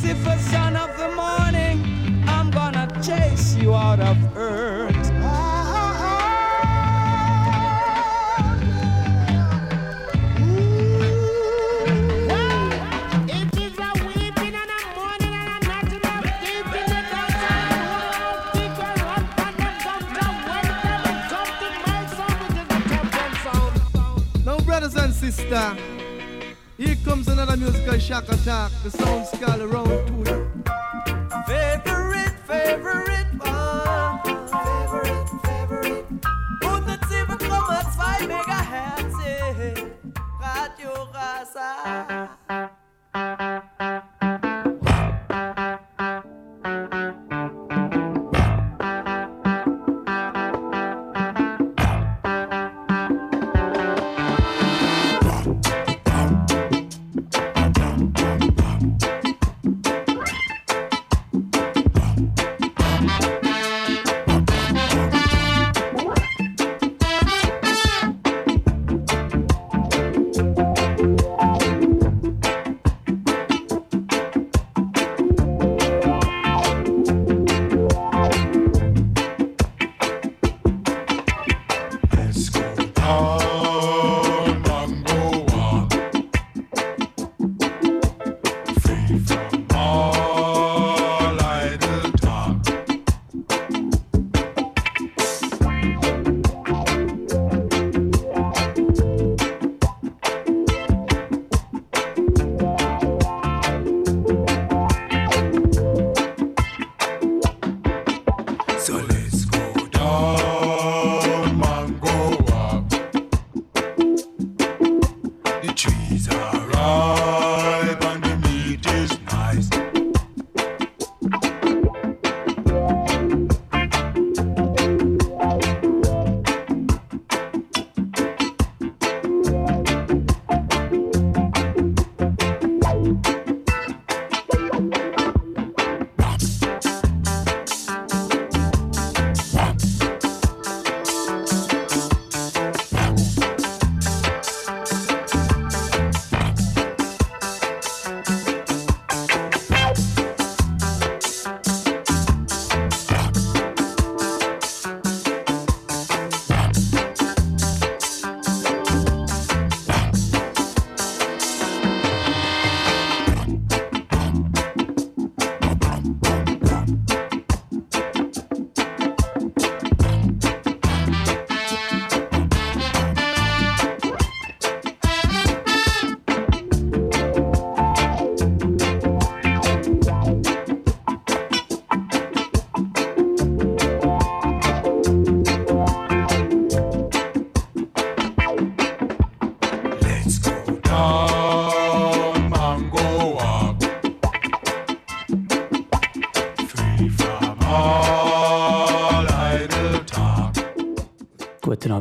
Lucifer, son of the morning, I'm gonna chase you out of earth. Now, another musical shock attack. The sound skull around to you. Favorite, favorite one. Favorite, favorite. 107,2 Megahertz. Radio Rasa.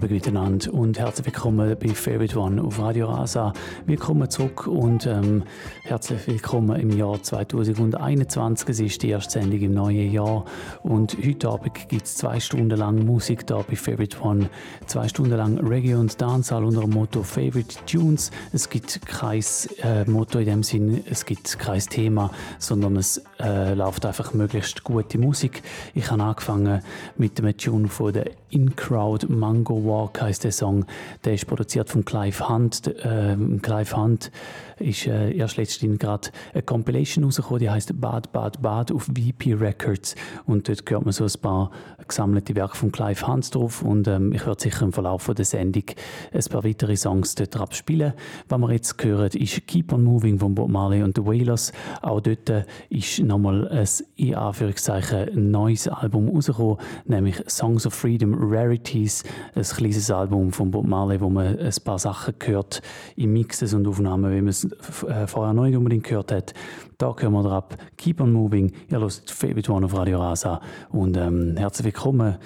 Abend miteinander und herzlich willkommen bei Favorite One auf Radio Rasa. Willkommen zurück und ähm, herzlich willkommen im Jahr 2021. Es ist die erste Sendung im neuen Jahr und heute Abend gibt es zwei Stunden lang Musik da bei Favorite One. Zwei Stunden lang Reggae und Dancehall unter dem Motto Favorite Tunes. Es gibt kein äh, Motto in dem Sinn, es gibt kein Thema, sondern es äh, läuft einfach möglichst gute Musik. Ich habe angefangen mit dem Tune von der In Crowd Mango Walk heißt der Song. Der ist produziert von Clive Hunt. Ähm, Clive Hunt ist äh, erst letztens gerade eine Compilation rausgekommen, die heißt Bad Bad Bad auf VP Records und dort hört man so ein paar gesammelte Werke von Clive Hunt drauf und ähm, ich werde sicher im Verlauf der Sendung ein paar weitere Songs dort abspielen. Was wir jetzt hören, ist Keep on Moving von Bob Marley und The Wailers. Auch dort äh, ist nochmal ein in Anführungszeichen neues Album rausgekommen, nämlich Songs of Freedom Rarities, ein kleines Album von Bob Marley, wo man ein paar Sachen hört in Mixes und Aufnahmen, wie man es äh, vorher noch nicht unbedingt gehört hat. Da hören wir drauf. Keep on moving. Ihr hört Favorite One auf Radio Rasa. Und ähm, herzlich willkommen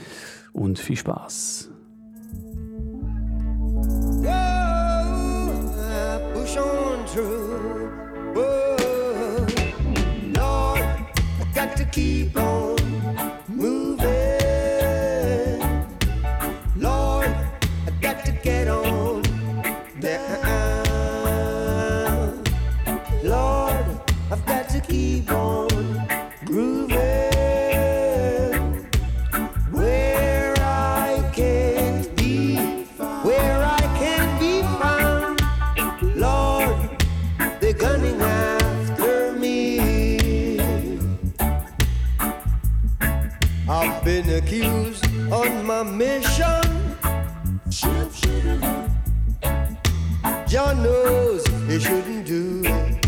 und viel Spaß. Keep on John knows he shouldn't do it.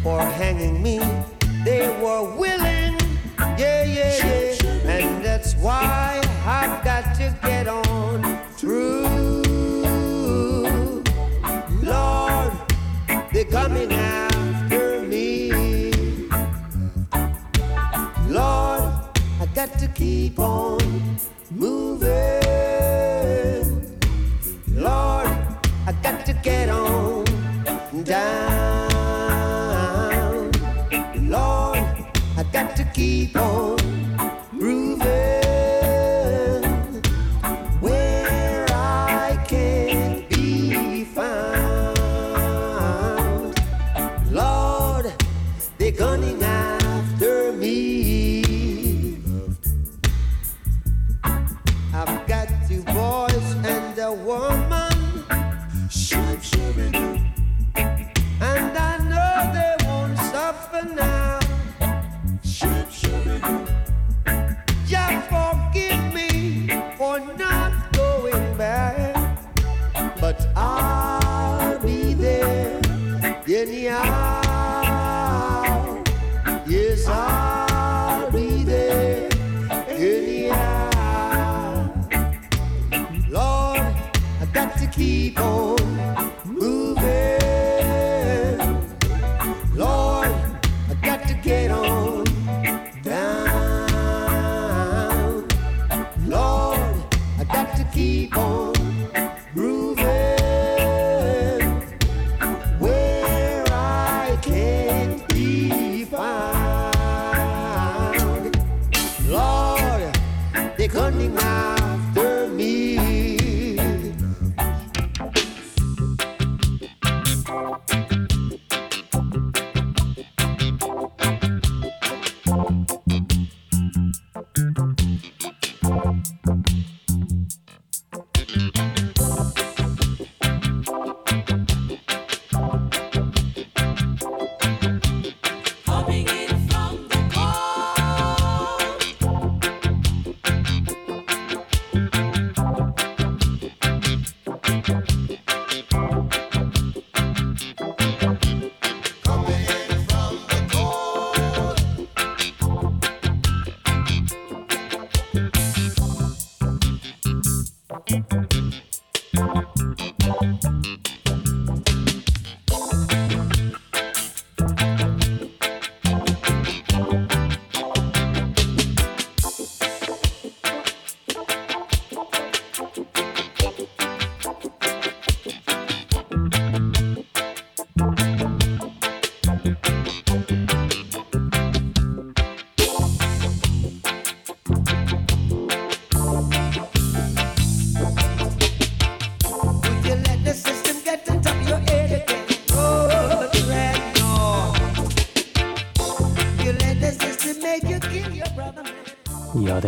For hanging me, they were willing. Yeah, yeah, yeah. And that's why I've got to get on through. Lord, they're coming after me. Lord, I got to keep on down. Lord, I got to keep on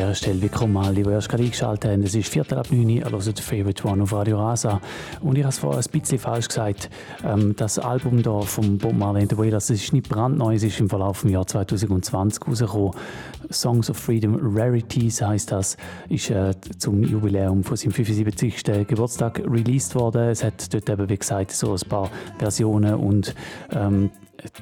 dieser Stelle willkommen alle, die erst gerade eingeschaltet haben. Es ist Viertel ab 9 Uhr, ihr hört Favorite One auf Radio Rasa. Und ich habe es vorher ein bisschen falsch gesagt. Ähm, das Album da von Bob Marley and the Wailers, das ist nicht brandneu, es ist im Verlauf des Jahres 2020 rausgekommen. Songs of Freedom Rarities heisst das, ist äh, zum Jubiläum von seinem 75. Geburtstag released worden. Es hat dort eben, wie gesagt, so ein paar Versionen und ähm,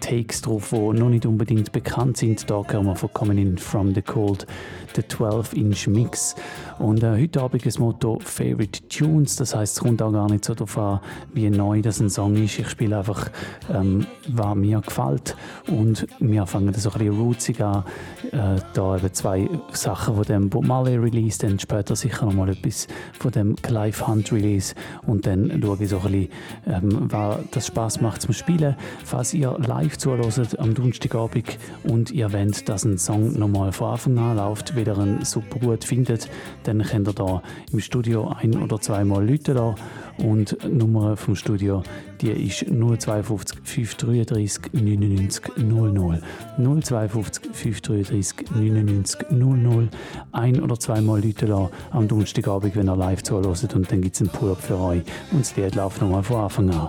Takes drauf, die noch nicht unbedingt bekannt sind. Da hören wir von Coming In From The Cold, der 12-Inch Mix. Und äh, heute Abend das Motto Favorite Tunes, das heißt es kommt auch gar nicht so darauf an, wie neu das ein Song ist. Ich spiele einfach, ähm, was mir gefällt. Und wir fangen das so ein bisschen rootsig an. Äh, da eben zwei Sachen von dem Bob Marley Release, dann später sicher noch mal etwas von dem Clive Hunt Release. Und dann schaue ich so ein bisschen, ähm, was das Spaß macht zum Spielen. Falls ihr live zuhört am Donnerstagabend und ihr wollt, dass ein Song nochmal von Anfang an läuft, wieder ihn super gut findet, dann könnt ihr da im Studio ein- oder zweimal Leute da und die Nummer vom Studio, die ist 052 533 99 00. 052 533 99 00. Ein- oder zweimal Leute da am Donnerstagabend, wenn ihr live zuhört und dann gibt es einen Pull-up für euch und das Lied läuft nochmal von Anfang an.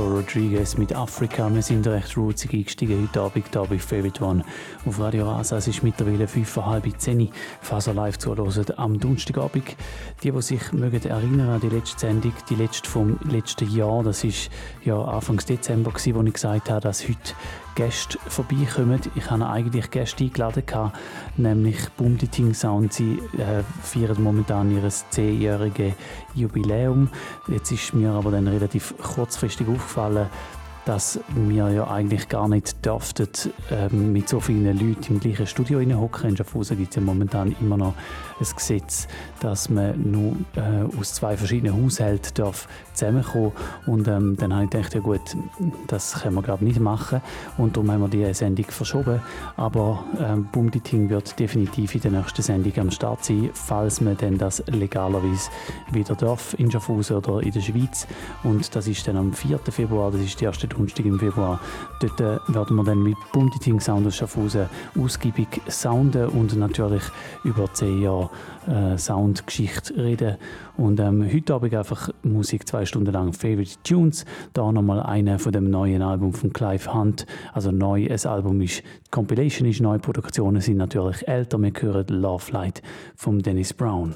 Rodriguez mit Afrika. Wir sind recht rootsig eingestiegen heute Abend hier bei Favorite One auf Radio Rasa. Es ist mittlerweile fünf vor halb zehn. Faser live zuhören am Donnerstagabend. Die, die sich mögen erinnern an die letzte Sendung, die letzte vom letzten Jahr, das ist ja Anfang Dezember wo ich gesagt habe, dass heute Gäste vorbeikommen. Ich habe eigentlich Gäste eingeladen, nämlich Bumditing Sound. Sie äh, feiern momentan ihr 10-jähriges Jubiläum. Jetzt ist mir aber dann relativ kurzfristig aufgefallen, dass wir ja eigentlich gar nicht dürften äh, mit so vielen Leuten im gleichen Studio hocken. In Schaffhausen gibt es ja momentan immer noch ein Gesetz, dass man nur äh, aus zwei verschiedenen Haushalten darf zusammenkommen Und ähm, dann habe ich gedacht, ja gut, das können wir glaube nicht machen. Und darum haben wir die Sendung verschoben. Aber ähm, Bumditing wird definitiv in der nächsten Sendung am Start sein, falls man denn das legalerweise wieder darf in Schaffhausen oder in der Schweiz. Und das ist dann am 4. Februar, das ist der erste Donnerstag im Februar. Dort äh, werden wir dann mit Bumditing Sound aus Schaffhausen ausgiebig sounden und natürlich über zehn Jahre äh, Soundgeschichte reden. Und ähm, heute Abend einfach Musik, zwei Stunden lang Favorite Tunes. Da nochmal eine von dem neuen Album von Clive Hunt. Also neu, ein Album ist, die Compilation ist neu, Produktionen sind natürlich älter. Wir hören Love Light von Dennis Brown.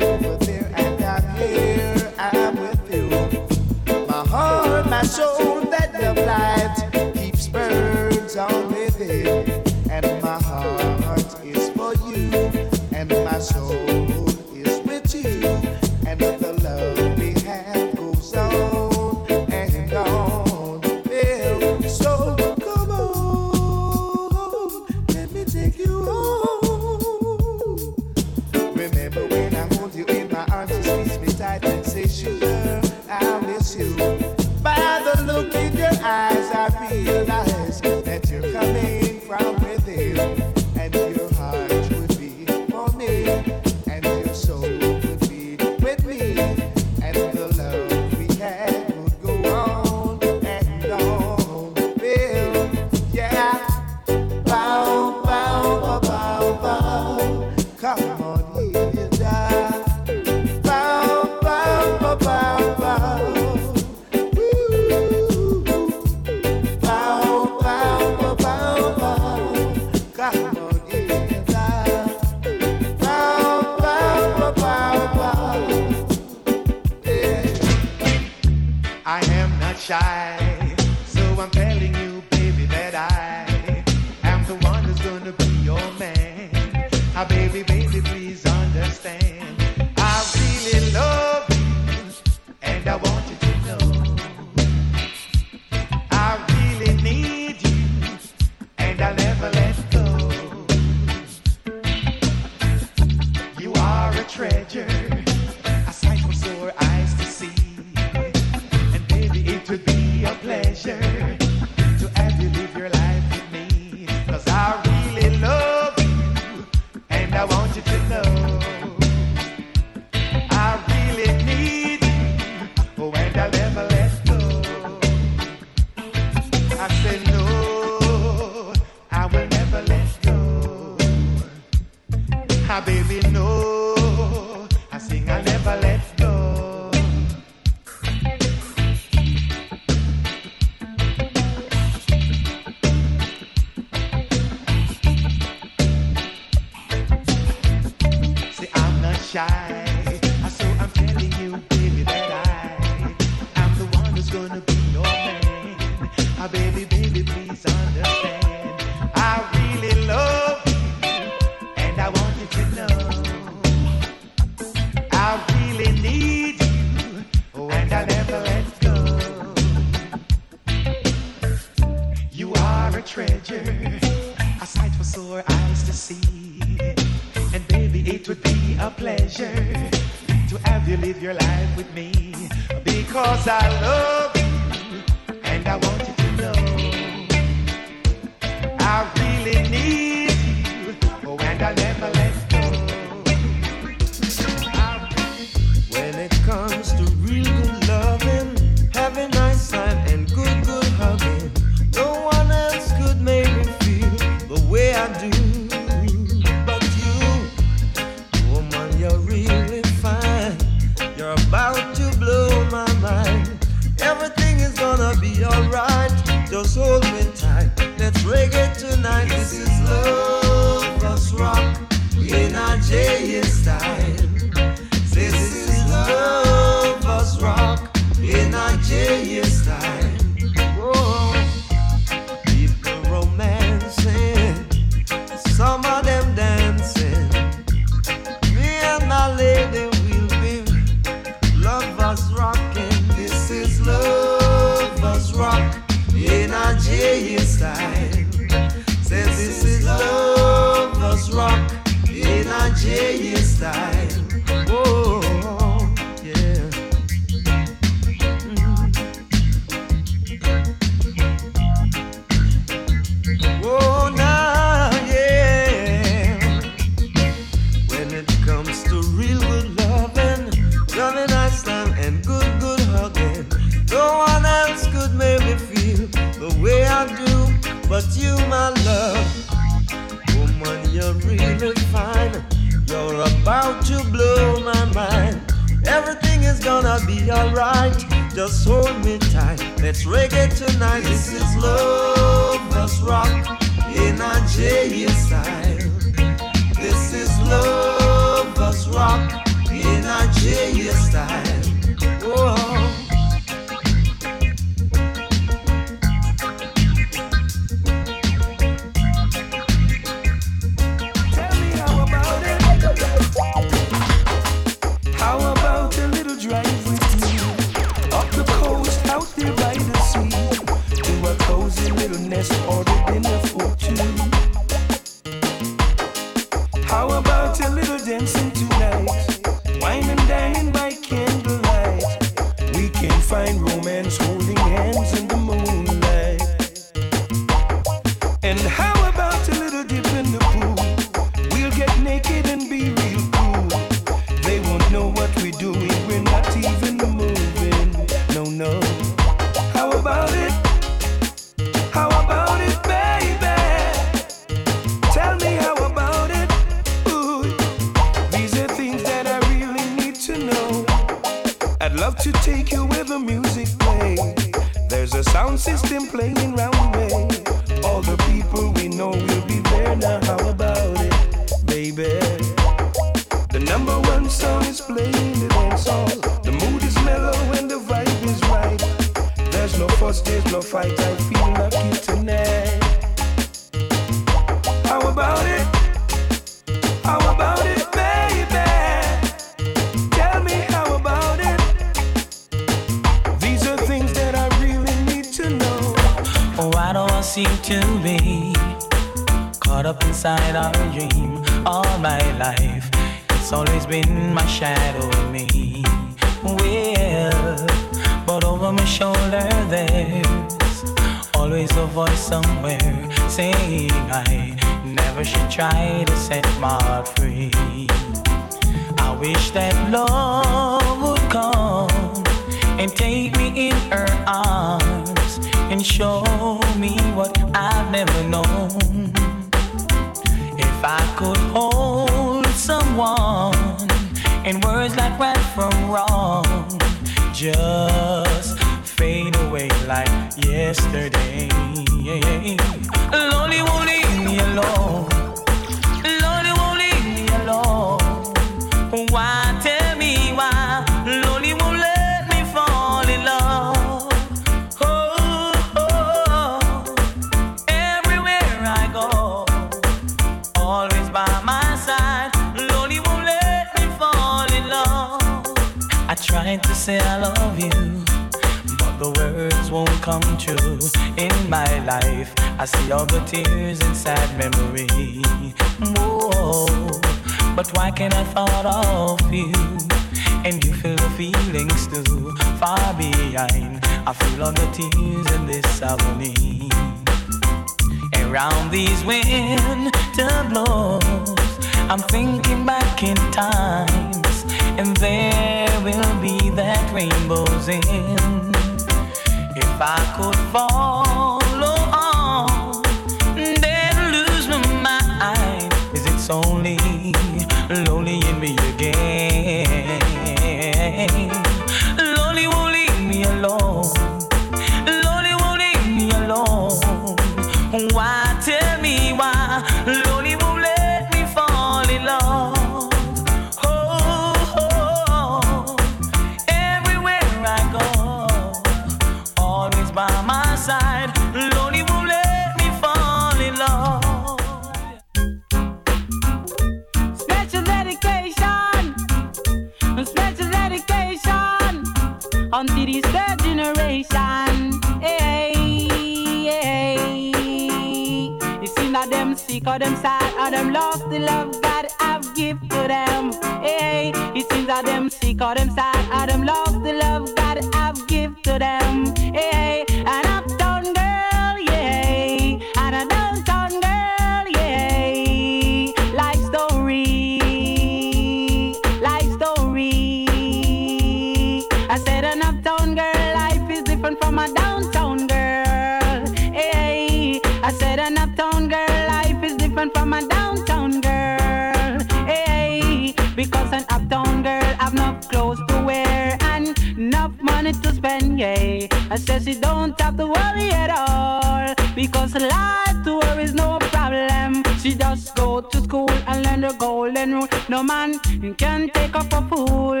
From a downtown girl. Hey, I said an uptown girl, life is different from a downtown girl. Hey, because an uptown girl have enough clothes to wear and enough money to spend. Yeah, I said she don't have to worry at all because life to her is no problem. She just go to school and learn the golden rule. No man can take her for fool.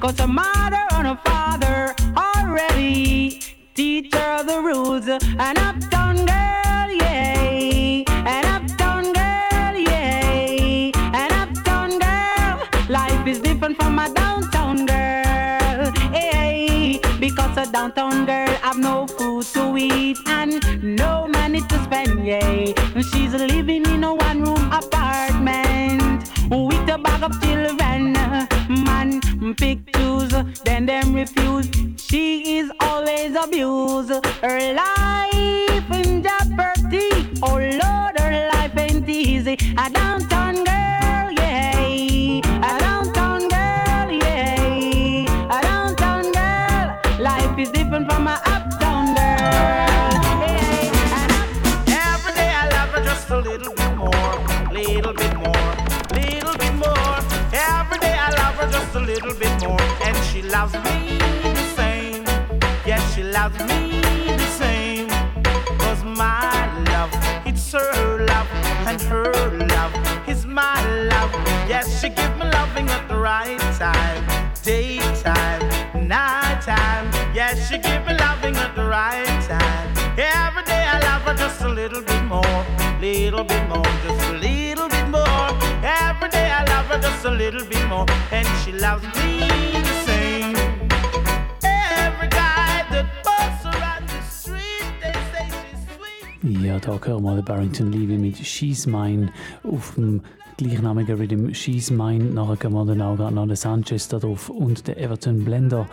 Cause her mother and her father teach her the rules. An uptown girl, yeah. An uptown girl, yeah. An uptown girl. Life is different from a downtown girl. Hey, because a downtown girl have no food to eat and no money to spend, yeah. She's living in a one room apartment with a bag of children. Man, pick choose, then them refuse. She is abused. Her life in jeopardy. Oh Lord, her life ain't easy. A downtown girl, yeah. A downtown girl, yeah. A downtown girl. Life is different from a uptown girl. Up- Every day I love her just a little bit more, little bit more, little bit more. Every day I love her just a little bit more, and she loves me loves me the same. My love, it's her love, and her love is my love. Yes, she gives me loving at the right time, daytime, nighttime. Yes, she gives me loving at the right time. Every day I love her just a little bit more, little bit more, just a little bit more. Every day I love her just a little bit more, and she loves me the same. Ja, da hören wir den Barrington Levy mit She's Mine auf dem gleichnamigen Rhythm She's Mine. Nachher gehen wir dann auch gerade noch den Sanchez da drauf und den Everton Blender.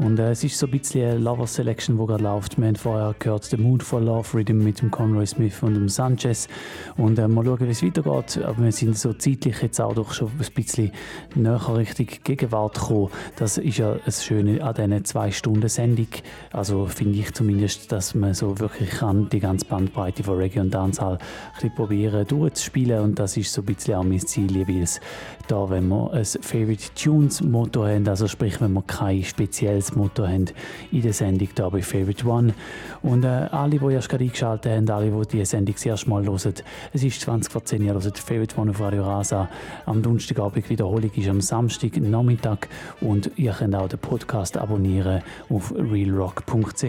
Und äh, es ist so ein bisschen eine Lover Selection, die gerade läuft. Wir haben vorher gehört den Mood for Love Rhythm mit dem Conroy Smith und dem Sanchez. Und äh, mal schauen, wie es weitergeht. Aber wir sind so zeitlich jetzt auch doch schon ein bisschen näher Richtung Gegenwart gekommen. Das ist ja das Schöne an diesen zwei Stunden Sendung. Also finde ich zumindest, dass man so wirklich kann die ganze Bandbreite von Reggae und Dancehall ein probieren durchzuspielen. Und das ist so ein bisschen auch mein Ziel jeweils. Da, wenn wir ein Favorite Tunes Motto haben, also sprich, wenn wir kein spezielles Motto haben in der Sendung da bei Favorite One. Und äh, alle, die erst gerade eingeschaltet haben, alle, die diese Sendung das erste Mal hören, es ist 20 vor 10 Uhr, Favorite One auf Radio Rasa. Am Donnerstagabend Wiederholung ist am Samstag Nachmittag und ihr könnt auch den Podcast abonnieren auf realrock.ch.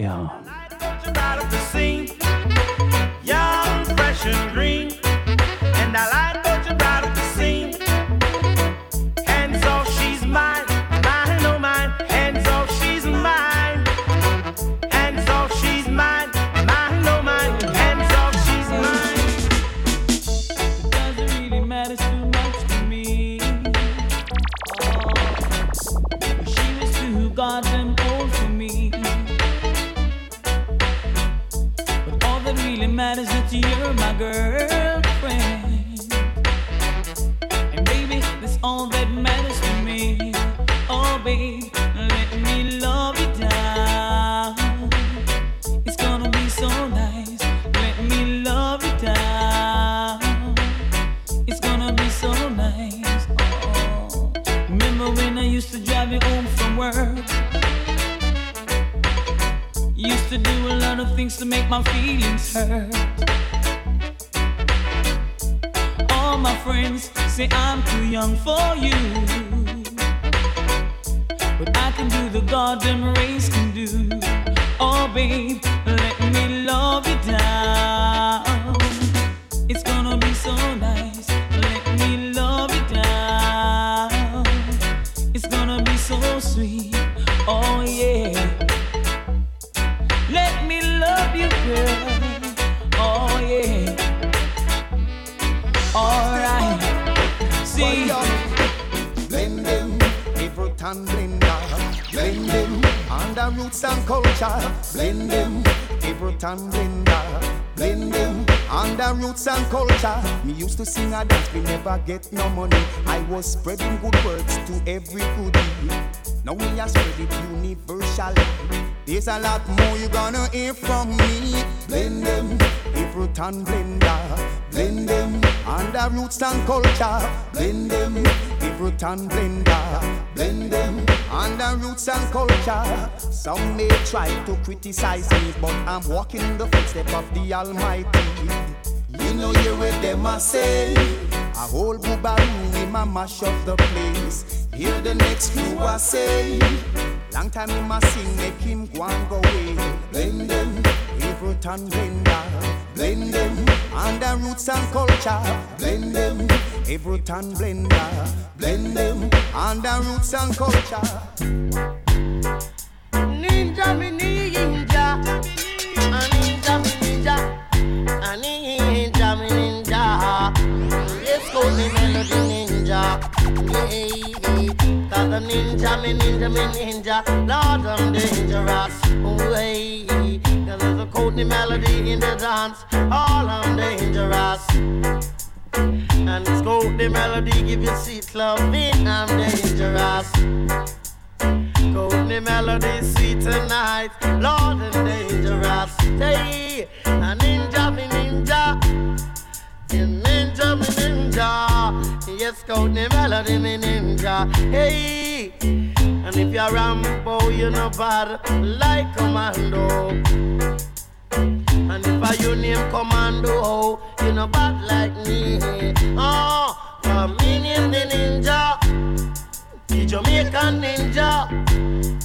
Young, fresh and green, and I like matters is that you're my girlfriend. My feelings hurt. All my friends say I'm too young for you. But I can do the goddamn race can do. Oh, babe, let me love you down. And culture. Blend them, Everton blender. Blend them under roots and culture. Me used to sing a dance, we never get no money. I was spreading good words to every goodie. Now we are spread it universally. There's a lot more you're gonna hear from me. Blend them, Everton blender. Blend them under roots and culture. Blend them, Everton blender. Blend them under roots and culture. Some may try to criticize me, but I'm walking in the footsteps of the Almighty. You know, hear what them a say. A whole boobaroo in my mash up the place. Hear the next few I say. Long time he must sing, make him go and go away. Blend them, blender. Blend them, under roots and culture. Blend them, Everton blender. Blend them, under roots and culture. Ninja me ninja, a ninja me ninja, a ninja me ninja. Let's go the melody ninja, yeah. Cause the ninja me ninja me ninja, Lord I'm dangerous, way. Cause there's a code melody in the dance, all I'm dangerous. And it's code the melody, give you sweet loving, I'm dangerous. Courtney melody sweet tonight, Lord and dangerous. Hey, a ninja, me ninja, ninja, me ninja. Yes, Courtney melody, me ninja. Hey, and if you're Rambo, oh, you're no bad like Commando. And if I you name Commando, you know bad like me. Oh, I'm in the ninja. The Jamaican ninja,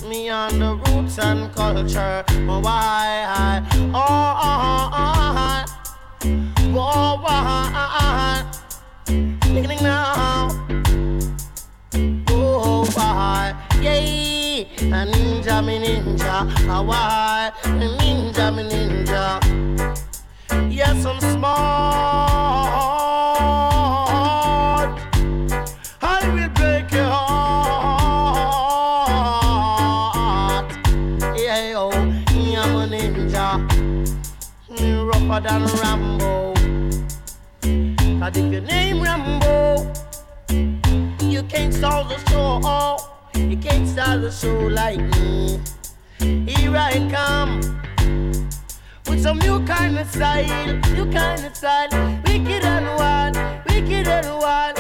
me on the roots and culture. Oh, why? Oh, oh, oh, oh, why? Beginning now. Oh, why? A ninja, me ninja. Ah, why? Ninja, me ninja. Yes, I'm smart. I will break your heart. Yeah, oh, I'm a ninja. Me rougher than Rambo. Cause if your name Rambo, you can't solve the show. You can't start a show like me. Here I come with some new kind of style, new kind of style. Wicked and wild, wicked and wild,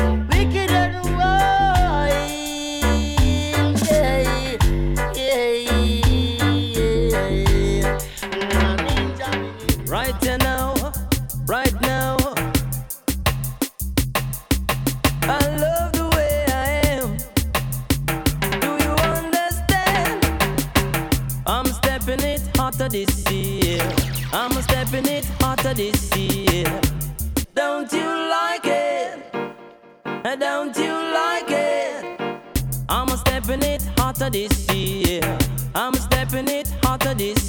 this year. Don't you like it? Don't you like it? I'm stepping it hotter this year. I'm stepping it hotter this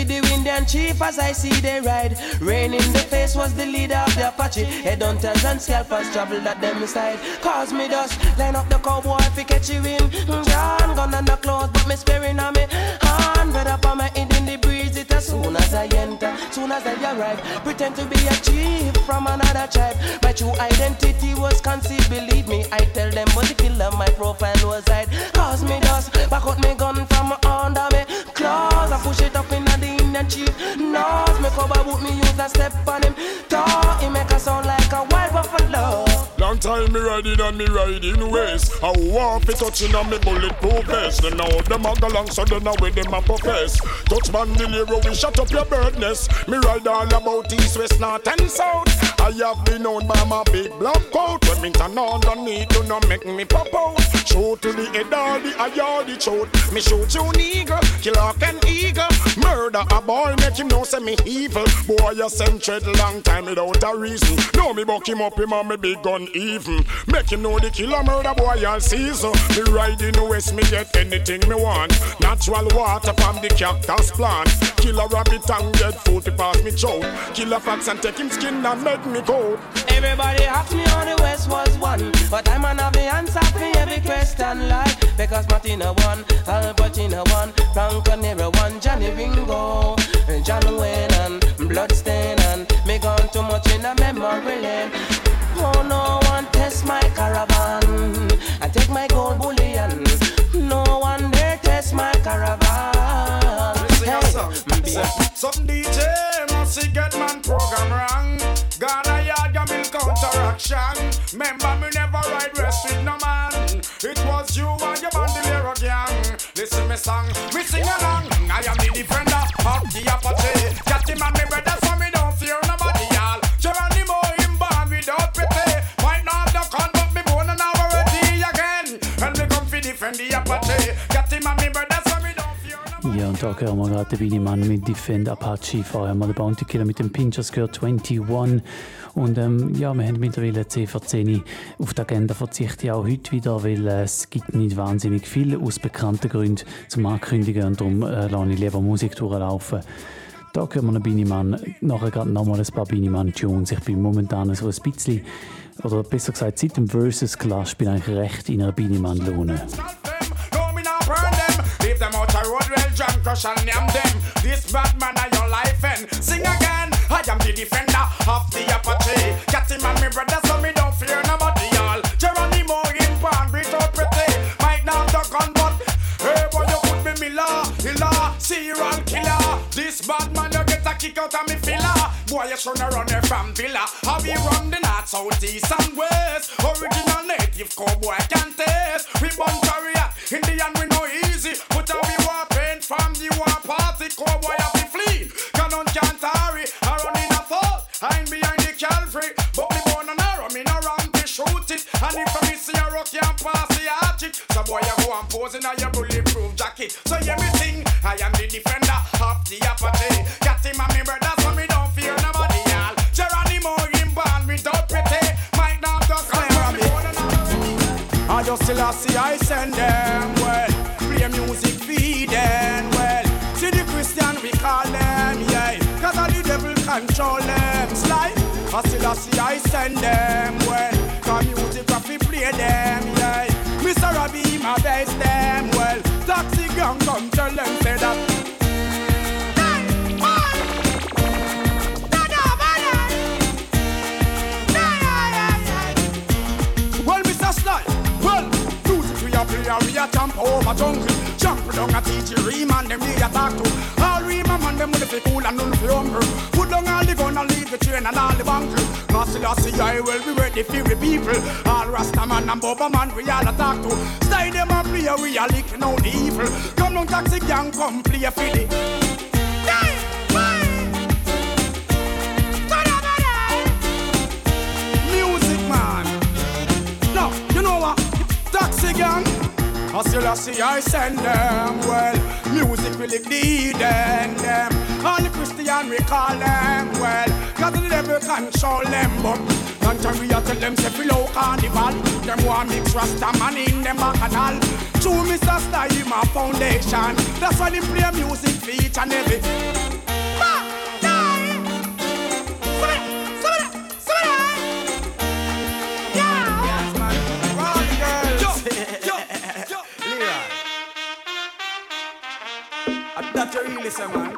With the Indian chief as I see they ride. Rain in the face was the leader of the Apache. Headhunters and scalpers traveled at them side. Cause me dust, line up the cowboy if he catch you in. John gun on the clothes, but me sparing on me. Hand red up on my head in the breeze. It as soon as I enter, soon as I arrive. Pretend to be a chief from another tribe. My true identity was concealed, believe me. I tell them what the killer, my profile was hide. Cause me dust, back out me gun from under me claws. I push it up in the chief nose. Me cover boot me use a step on him. Toe, he make a sound like a wild buffalo. Long time me riding and me riding waist. I want fi touching on me bulletproof vest. Then now them a go long so then with them a profess. Touch bandolero we shut up your birdness. Me ride all about east, west, north and south. I have been known by my big black coat. Not need to know make me pop out. Shoot to the head or the eye or the throat. Me shoot you nigga, kill hawk and eagle. Murder a boy, make him know say me evil. Boy, you send tread long time without a reason. Know me buck him up, him and me big gun even. Make him know the killer murder boy all season. Me ride in the west, me get anything me want. Natural water from the cactus plant. Kill a rabbit and get food to pass me choke. Kill a fox and take him skin and make Everybody asked me on the west was one, but I'm an have the answer for every question like because Martina one, Al Pacino one, Franco Nero one, Johnny Ringo, John Wayne and Bloodstain and me gone too much in a memory lane. Oh no one test my caravan, I take my gold bullion. No one dare test my caravan. Hey, Some DJ must get man program wrong. Ghana yard ya build counteraction. Remember me never ride rest with no man. It was you and your bandolero gang. Listen me song, me sing along. I am the defender of the Apache. Got him and me brother so me don't fear nobody y'all. Geronimo him born without pity. Might not duck on but me born and already again. And me come fi defend the Apache. Ja, und da hören wir gerade den Biniman mit Defend Apache. Vorher haben wir den Bounty Killer mit dem Pinchers gehört, 21. Und ähm, ja, wir haben mittlerweile CV10 auf die Agenda verzichte ich auch heute wieder, weil äh, es gibt nicht wahnsinnig viel aus bekannten Gründen zum Ankündigen und darum äh, lasse ich lieber Musik durchlaufen. Da hören wir einen Biniman, nachher gerade nochmal ein paar Biniman-Tunes. Ich bin momentan so ein bisschen, oder besser gesagt, seit dem Versus Clash bin ich recht in einer Biniman-Laune. Leave them out the road, well, John Crush and name them. This bad man are your life and sing again. I am the defender of the Apache. Him and me brother, so me don't fear nobody, y'all. Geronimo in Palm Beach, out pretty. Might not the gun, but hey, boy, you put me Miller, Hiller, serial killer. This bad man, you get a kick out of me filler. Boy, you shouldn't run here from Villa. How we run the north, south, east, and west. Original native cowboy can taste. We born career, Indian we no easy. How we war paint from the war party. Cowboy have to flee. Canon can't hurry. I run in a fault. I ain't behind the calvary. But me born an arrow, me no run to shoot it. And if I miss a rock, can't pass the arch it. So boy, you go and pose in your bulletproof jacket. So hear me sing, I am the defender of the apathy. Got him and me brother, so me don't fear nobody, y'all. Geronimo him born without pity. Might not just clear me. I just still see I send them control them. Slide. I still I send them well. Cause music fi play them, yeah. Mr. Robbie my best them well. Taxi gang come tell them say that. Play we a jump over jungle. Jump down a teach you ream and them we a talk to. Ream a man them with the cool and none fi humble. Put down all the gun and leave the train and all the bunker. Still I will be ready for the people. All Rasta man and Bubba man we all a talk to. Stay them a play we a licking out the evil. Come down taxi gang come play a filly. I still I send them well. Music will lead them. All the Christian we call them well. God the devil control them but Country we a tell them say below carnival Them want mix Rasta man in them bacchanal True Mr. Style a foundation That's why they play music for each and every That you really say, man.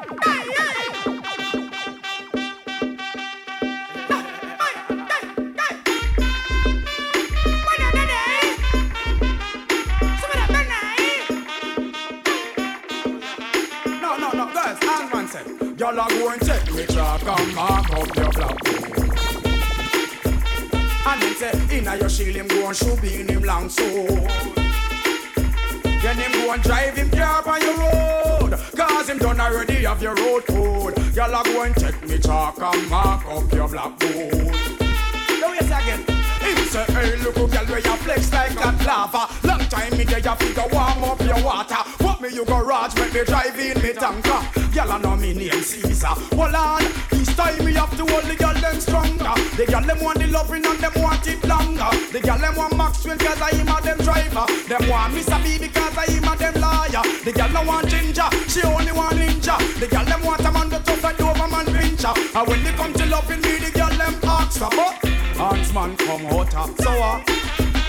No, no, no, guys. Y'all are going take me truck and mark up your block. And then say, inna your shield him go and shoot in him long so. Then him go and drive him car on your road. Cause him done already have your road code. Y'all are going to take me chalk and mark up your blackboard. Now yes again. Him say, hey, look who girl where you flex like a lava. Long time me there you figure warm up your water. Me you raj make me drive in me tanker. Girl I know me name Caesar. Hold on, this time me have to hold the girl them stronger. The girl them want the loving and them want it longer. The girl them want Maxwell cause I am a them driver. Them want Mr. B because I am a them liar. The girl don't want ginger, she only want ninja. The girl them want a man that tough like Doberman pincher. And when they come to loving me, the girl them ask for but man come of so uh,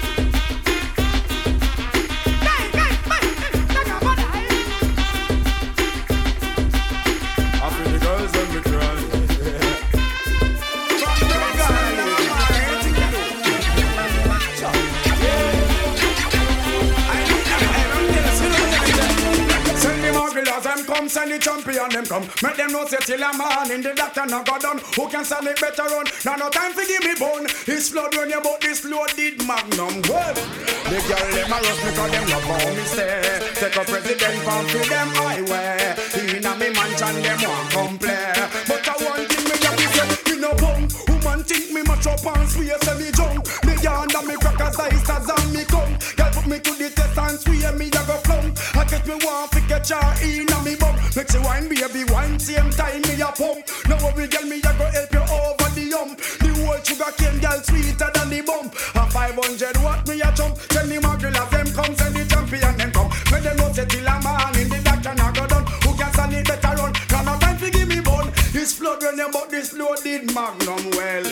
send the champion them come. Make them know say till a man in the doctor no go done. Who can stand it better run? Now no time for give me bone. It's flood when you bought this loaded magnum. Well, the girl them a rush because them love how me stay. Take a president from to them highway. In a me mansion them want come play. But I one thing me to say, me no bum. Woman think me mash up and swear say me junk. Me yonder me crackers ice as and me come. Girl put me to the test and swear me a go flunk. I get me one fi catch her in a me bum. Make she wine baby wine same time me a pump. Now worry girl me a go help you over the hump. The whole sugar cane girl sweeter than the bump. A 500 watt me a jump. Tell me my girl them come send the champion them come. When them know say till a man in the doctor now go done. Who can stand it better run? Can no time fi give me bun. This flood when you bought this loaded magnum well.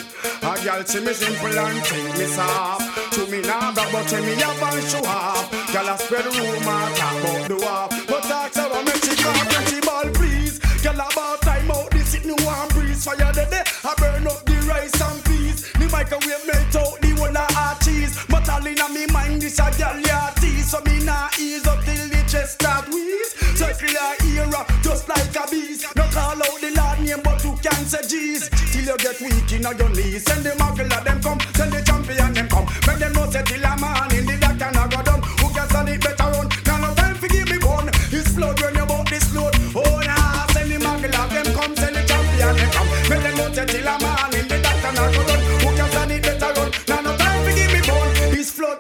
A girl see me simple and think me soft. To me now brag but when me have and show off. Girl a spread rumor talk about the war. But talk so I make she come get she ball please. Girl about time out this it no one breeze. Fire the day I burn up the rice and peas. The microwave melt out the whole of our cheese. But all inna me mind this a girl ya tease. So me nah ease up till the chest start wheeze. Circle her era just like a beast. No call out the Lord name but you can say G's. Till you get weak inna your knees. Send the muggle them come, send the champion them. Make them know say till a man in the doctor now go down. Who can stand it better run? Now no time for give me bone. It's flood when you bought this load. Oh nah, send the muggle them come, send the champion them come. Make them know say till a man in the doctor now go down. Who can stand it better run? Now no time for give me bone. It's flood.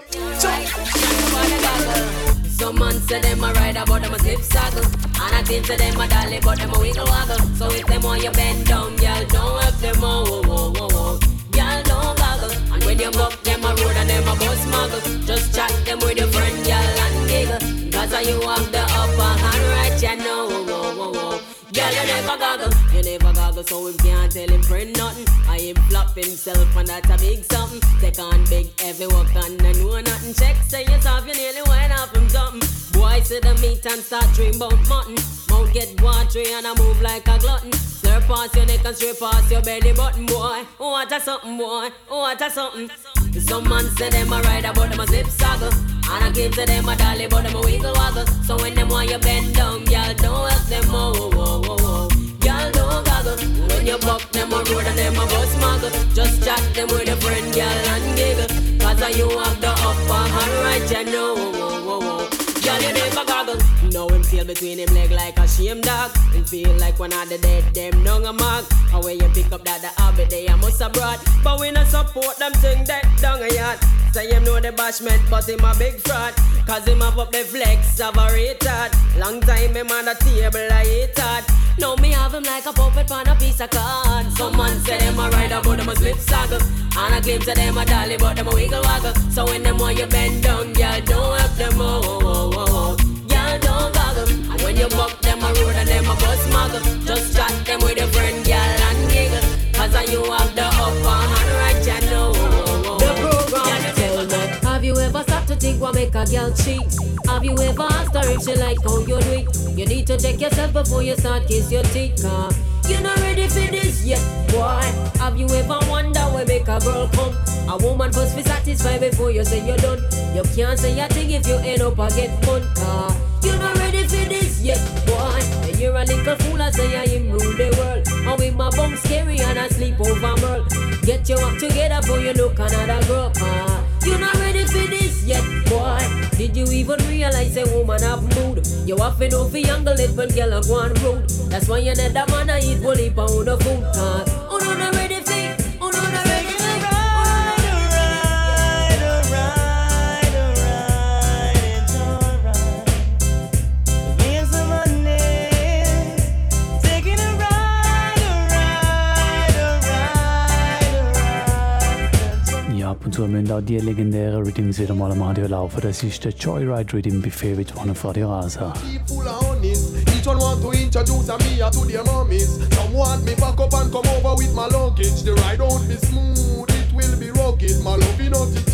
Some man say them a rider, but them a slip saddle. And I think to them a dolly, but them a wiggle waggle. So if them want you bend down, girl, don't have them oh, oh, oh, oh, when you buck them a road and them a bus muggle, just chat them with your friend, girl, and giggle. Cause you have the upper hand right, you know. Girl, you never goggle, you never goggle, so him can't tell him friend nothing. I him flop himself, and that's a big something. Take on big, heavy work, and I know nothing. Check, say yourself, you nearly went off him something. Boy, see the meat and start dream about mutton. Mouth get watery, and I move like a glutton. Slurp past your neck and straight past your belly button, boy. Oh, what a something, boy. Oh, what a something. Some man say them a rider, but them a slip saddle. And I give to them a dolly, but them a wiggle waggle. So when them want you bend down, y'all don't help them, oh, oh, oh, oh, oh. When you buck them a road and them a bus muggle. Just chat them with a friend, y'all, and giggle. Cause you have the upper hand right, you know. Girl, you never goggle. Now him feel between him leg like a shame dog. Him feel like one of the dead, them nung a mark. How when you pick up that the habit they a must abroad. But we not support them thing that down a yard. Say him know the bashment, but him a big fraud. Cause him have up the flex of a retard. Long time him on the table I hate hard. Now me have him like a puppet on a piece of card. Some man say them a rider, but them a slip saggle. And I claim to them a dolly, but them a wiggle waggle. So when them want you bend down, girl, don't help them oh, oh, oh, oh. oh. When you buck them a road and them a bus muggle, just chat them with your friend, girl, and giggle. Cause you have the upper hand what make a girl cheat? Have you ever asked her if she like how you do it? You need to check yourself before you start kiss your teeth, car. You're not ready for this yet, boy. Have you ever wondered where make a girl come? A woman first be satisfied before you say you're done. You can't say a thing if you end up a get fun, car. You're not ready for this yet, boy. And you're a little fool, I say I am rule the world. And with my bum scary and I sleep over merl. Get your act together before you look another girl, car. You're not ready for this yet, boy. Did you even realize a woman have mood? You have to know for younger little girl a go on road. That's why you need a man a eat bully pound of food, car. Oh no, not ready und zu müssen auch die legendären Rhythms wieder mal am Radio laufen. Das ist der Joyride Rhythm bei Favorite One auf Radio Rasa. Each one want to introduce me to their mommies. Some want me back up and come over with my luggage. The ride won't be smooth, it will be rugged. My loving attitude extremely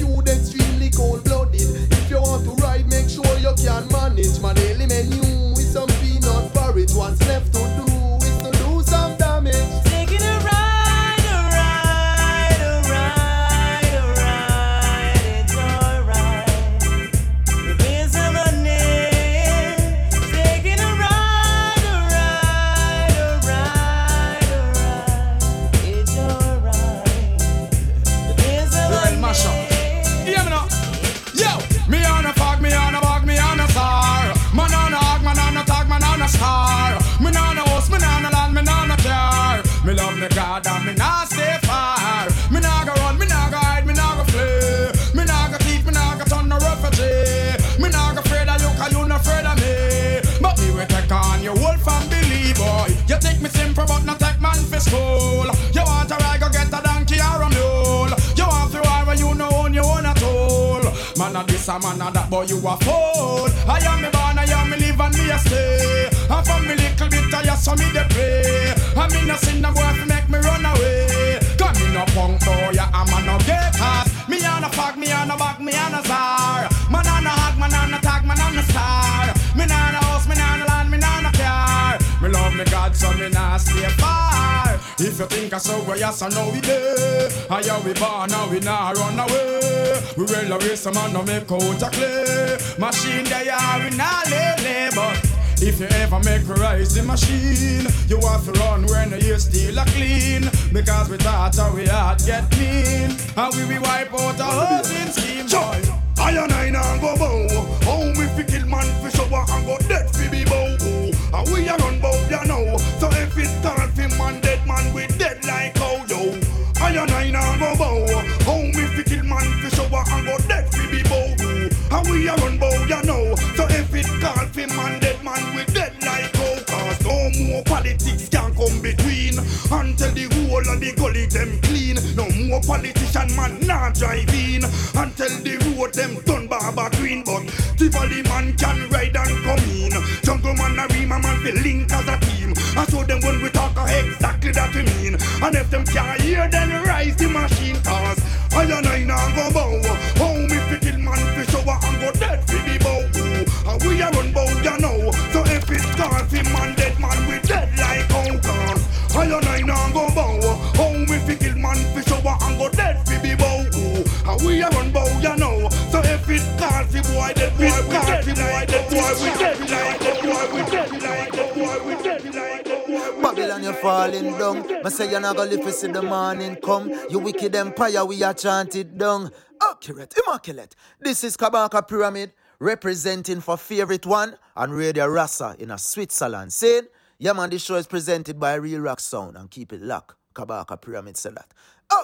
see the morning come. You wicked empire, we are chanted down. Accurate, immaculate. This is Kabaka Pyramid, representing for favorite one and Radio Rasa in a Switzerland. Saying, yeah man, this show is presented by Real Rock Sound and keep it locked. Kabaka Pyramid said that.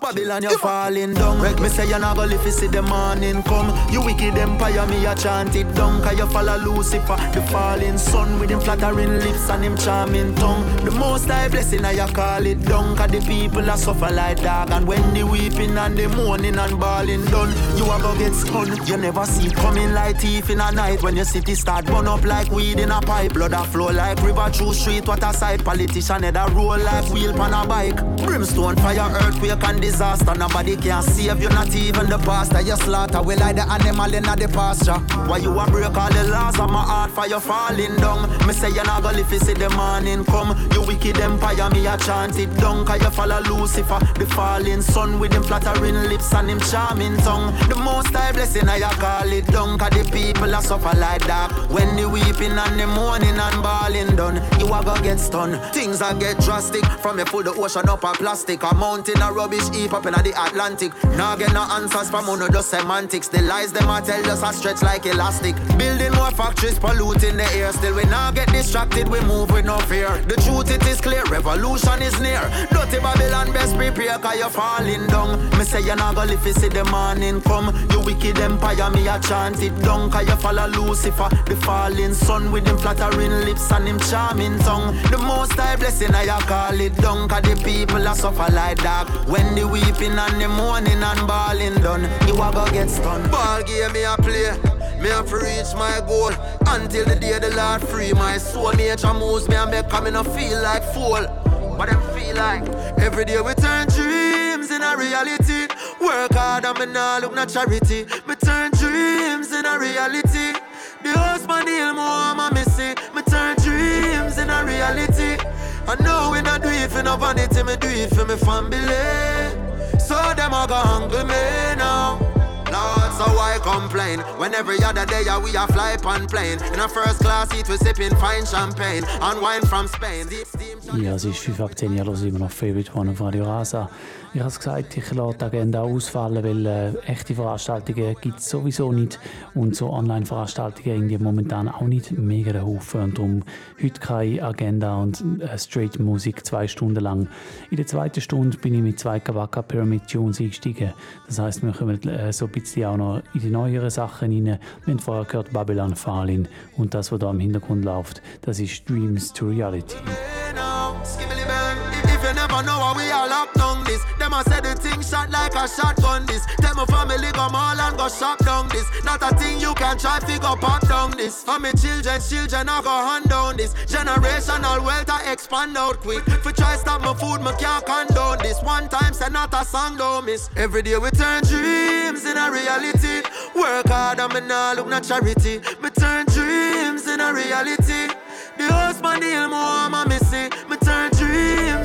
Babylon, you're falling down. Me say you're not gonna live see the morning come. You wicked empire, me a chant it down. Cause you follow Lucifer, the falling sun with him flattering lips and him charming tongue. The most high blessing, I call it down. Cause the people are suffer like dog. And when the weeping and the mourning and bawling done, you a go get spun. You never see coming like thief in a night. When your city start burn up like weed in a pipe. Blood a flow like river through street. What a sight. Politician head a roll like wheel pan a bike. Brimstone, fire, earthquake and disaster. Nobody can save you, not even the pastor. You slaughter, we like the animal in the pasture. Why you a break all the laws of my heart for you falling down? Me say you're not gonna live to see the morning come. You wicked empire, me a chant it down. Cause you follow Lucifer, the falling sun with him flattering lips and him charming tongue. The most high blessing, I call it down. Cause the people are suffer like that. When the weeping and the mourning and bawling done, you a go get stunned. Things a get drastic. From you full the ocean up a plastic. A mountain a rubbish heap up in the Atlantic. Now get no answers from uno just semantics. The lies them a tell us a stretch like elastic. Building more factories, polluting the air. Still we now get distracted, we move with no fear. The truth it is clear, revolution is near. Dirty Babylon best prepare cause you're falling down. Me say you're not gonna live see the morning come. You wicked empire, me a chant it down. Cause you follow Lucifer, the falling sun with him flattering lips and him charming tongue. The most high blessing I call it down. Cause the people are suffer like that. When the weeping and the mourning and bawling done, you a go get stunned. Ball game me a play. Me to reach my goal until the day the Lord free my soul. Nature moves me and make me no feel like fool. What them feel like? Every day we turn dreams in a reality. Work hard and me nah look no charity. Me turn dreams in a reality. The husband heal more, I'm a missy. Me turn dreams in a reality. I know we not do it for no vanity, me do it for me family. So them a go hungry me now. Lord, so I complain When every other day yeah, we a fly pan plane In a first class seat we sipping fine champagne And wine from Spain Ja, es ist 5 ab 10 Jahre, immer noch Favorite One auf Radio Rasa. Ich habe es gesagt, ich lasse die Agenda ausfallen, weil äh, echte Veranstaltungen gibt es sowieso nicht und so Online-Veranstaltungen irgendwie momentan auch nicht mega der Haufen und darum heute keine Agenda und äh, Straight Musik zwei Stunden lang. In der zweiten Stunde bin ich mit zwei Kabaka Pyramid Tunes eingestiegen. Das heisst, wir kommen äh, so ein bisschen auch noch in die neueren Sachen rein. Wir haben vorher gehört Babylon Falling und das, was da im Hintergrund läuft, das ist Dreams to Reality. If you never know how we all up down this, them a say the thing shot like a shotgun this. Tell my family go mall and go shop down this. Not a thing you can try figure pop down this. For me children, children I go hand down this. Generational wealth I expand out quick. For try stop my food, me can't condone this. One time say not a song don't miss. Every day we turn dreams in a reality. Work hard and me nah look no charity. Me turn dreams in a reality. The husband deal more, I'm a. Me turn dreams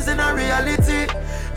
in a reality.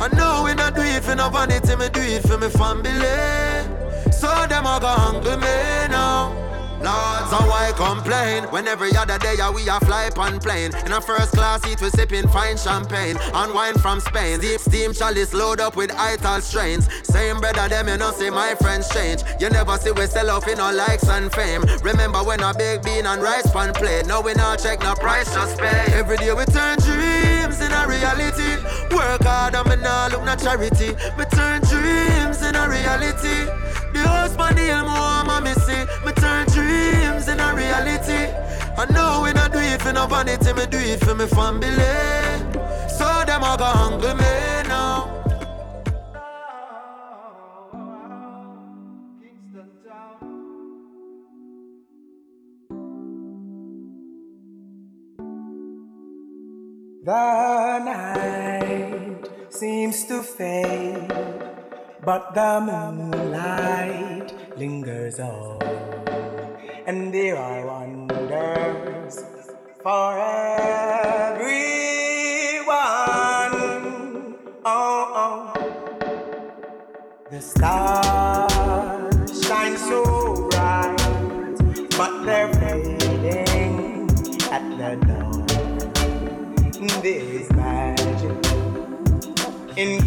I know we not do it for no vanity, me do it for me family. So them a go hungry me now. Lord, so why complain? When every other day we a fly on plane. In a first class seat we sipping fine champagne. And wine from Spain. Deep steam chalice load up with ital strains. Same brother them you know see my friends change. You never see we sell off in no likes and fame. Remember when I big bean and rice pan plate. Now we not check no price just pay. Every day we turn dreams in a reality. Work hard and me nah look no charity. Me turn dreams in a reality the house on the hill, more mama me see. Me turn dreams into reality. I know we not do it for no vanity, me do it for me family. So them I go hungry me now. The night seems to fade but the moonlight lingers on, and there are wonders for everyone. Oh, oh. the stars shine so bright, but they're fading at the dawn there is magic in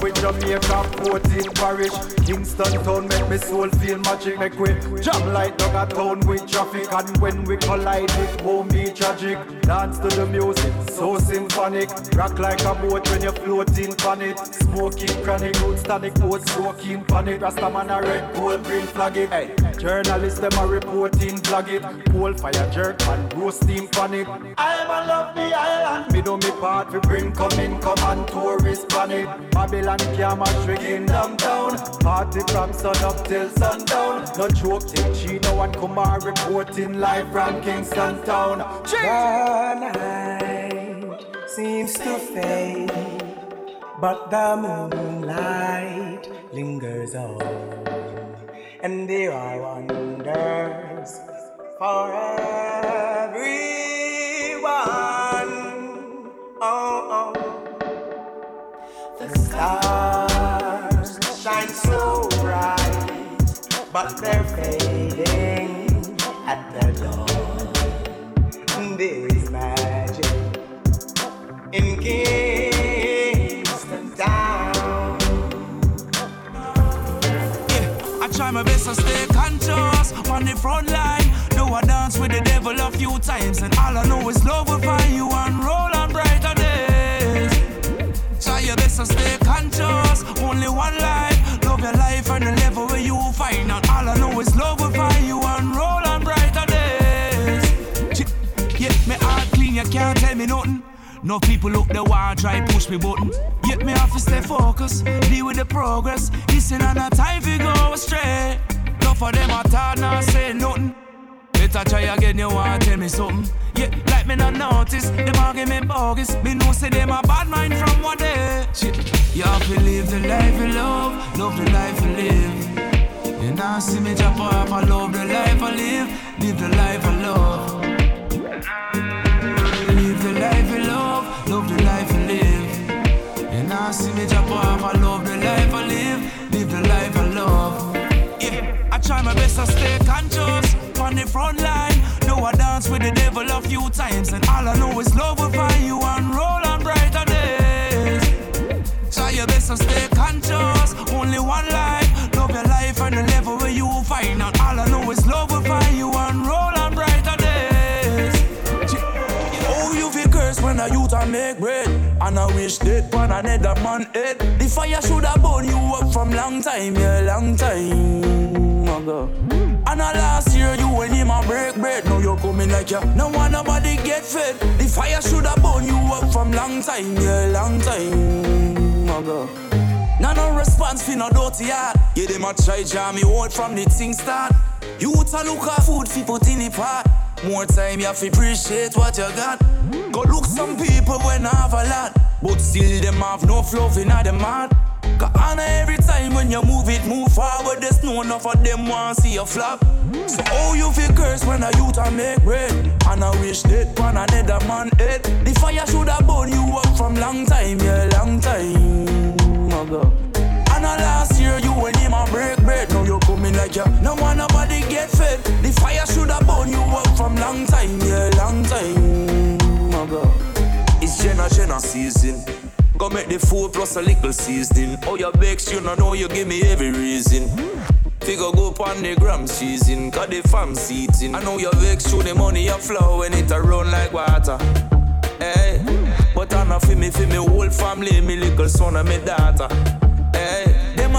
In with Jamaica, 14 parish. Kingston town make me soul feel magic. Make we jam like dog a town with traffic. And when we collide, it won't be tragic. Dance to the music, so symphonic. Rock like a boat when you're floating on it. Smoking chronic, roots tonic, boat soaking on it. Rasta man a red, gold, green flag it. Hey, journalists them a reporting flag it. Coal fire jerk and roasting on it. I'm a love the island. Me do me part, we bring come in, come and tourist planet. Babylon can't match we kingdom town. Party from sun up till sundown. No joke, take she no one come and reporting live from Kingston town. The night seems to fade, but the moonlight lingers on, and there are wonders for everyone. Oh, oh. The stars shine so bright, but they're fading at the dawn. There is magic in Kingston try my best to stay conscious on the front line. Do I dance with the devil a few times, and all I know is love will find you and roll on brighter days. Try your best to stay conscious. Only one life. Love your life and the level where you find out. All I know is love will find you and roll on brighter days. Yeah, me heart clean, you can't tell me nothing. No people look the want try push me button. Yet me have to stay focused, deal with the progress. Listen on a time fi go astray. No for them I talk not say nothing. Better try again, you want tell me something. Yeah, like me not notice, them argue me bogus. Me know say them a bad mind from what they. Shit, you have to live the life you love, love the life you live. You now see me drop off, I love the life I live, live the life I love. Live the life front line. Know I dance with the devil a few times, and all I know is love will find you and roll on brighter days. Try your best to stay conscious. Only one life. Love your life and the level where you find out. All I know is love will find you and roll on brighter days. Oh, you feel cursed when a youth a make bread. And I wish that one another man head. The fire should have burn you up from long time, yeah, long time And a last year you and him a break bread. Now you're coming like ya. No one nobody get fed. The fire should have burn you up from long time, yeah, long time ago. Now no response for no dirty heart. Yeah, them a try jam me out from the thing start. Youth a look at food fi put in the pot. More time you have to appreciate what you got. Go look some people when I have a lot, but still them have no fluff in them heart. Cause every time when you move it, move forward. There's no enough of them want see you flop. So how you feel curse when a youth a make bread? And I wish that one another man head. The fire should have burn you up from long time, yeah, long time ago. And a last year you and him a break like ya. No one nobody get fed. The fire should have burn you up from long time, yeah, long time ago. It's Jenna Jenna season. Go make the four plus a little seasoning. Oh, your bakes, you don't know you give me every reason. Figure go on the gram season, cause the fam seating. I know you vex through the money you flow when it a run like water. Hey, but I know for me, for me whole family, me little son and me daughter. Hey, them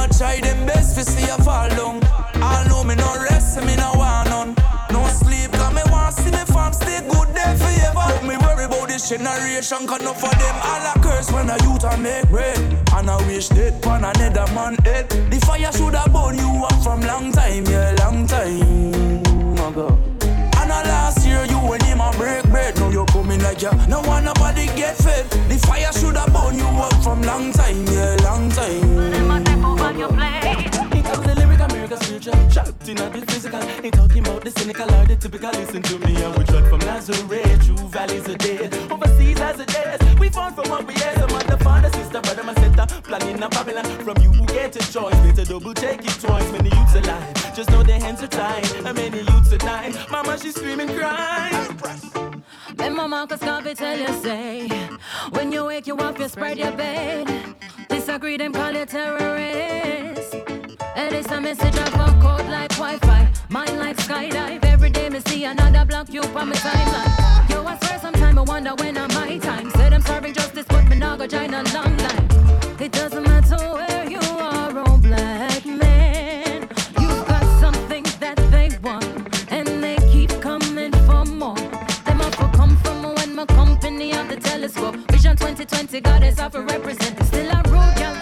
a try them best to see you fall down. I know me no rest, me no want none. No sleep, cause me want see me fam stay good there forever. But me worry about this generation, cause enough of them all a curse when a youth a make bread. And I wish dead pan another man head. The fire should have burn you up from long time, yeah, long time oh last year you when him a break. Bread. Now you're coming like ya, no one nobody get fed. The fire should have burned you up from long time, yeah, long time. It comes the lyric America spiritual Trapped in the physical. Ain't talking about the cynical or the typical Listen to me. And we trot from Nazareth True valleys of death Overseas as a death We found from what we had Some other father, sister, brother, my center Planning a Babylon From you get a choice. Better double check it twice. Many youths alive Just know their hands are tied. And many youths are dying. Mama, she's screaming, crying. Then my Marcus Garvey tell you say. When you wake you up you spread your bed. Disagree them call you terrorist And it's a message of a code like Wi-Fi. Mine like skydive. Every day me see another block you on my timeline. Yo I swear sometime I wonder when I'm my time. Said I'm serving justice but me not go join a long line. It doesn't matter where you are black man You've got something that they want And they keep coming for more them up come from when my company have the telescope. Vision 2020, goddess have to represent. Still a road, girl.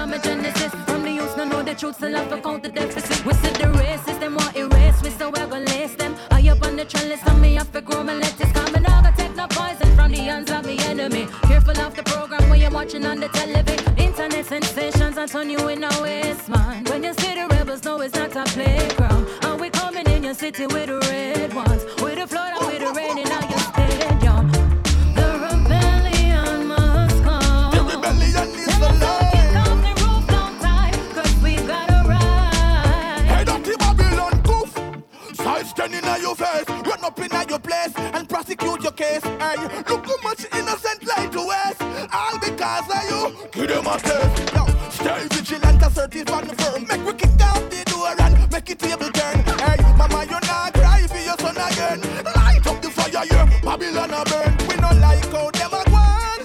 I'm a genesis. From the youth, no know the truth, still have to count the deficit. We see the racists, them want erase. We still we're gonna lace them. I up on the trellis, and me have to grow my lettuce. Come and I take no poison from the hands of the enemy. The program when you're watching on the television. Internet sensations, I turn you in a waste, man. When you see the rebels, know it's not a playground. And we coming in your city with the red ones. With the flood and with the rain in all your stadium. The rebellion must come. The rebellion is the Kick off the roof, don't tie, 'cause we gotta ride. Hey, dirty Babylon goof. Side standing in your face, run up in at your place and prosecute your case. Hey, look how much innocent life to waste. All because of you. Give them a taste. Yo, stay vigilant, assertive and firm. Make we kick out the door and make it table turn. Hey, mama, you not cry for your son again. Light up the fire, yeah. Babylon a burn. We no like how them a gone.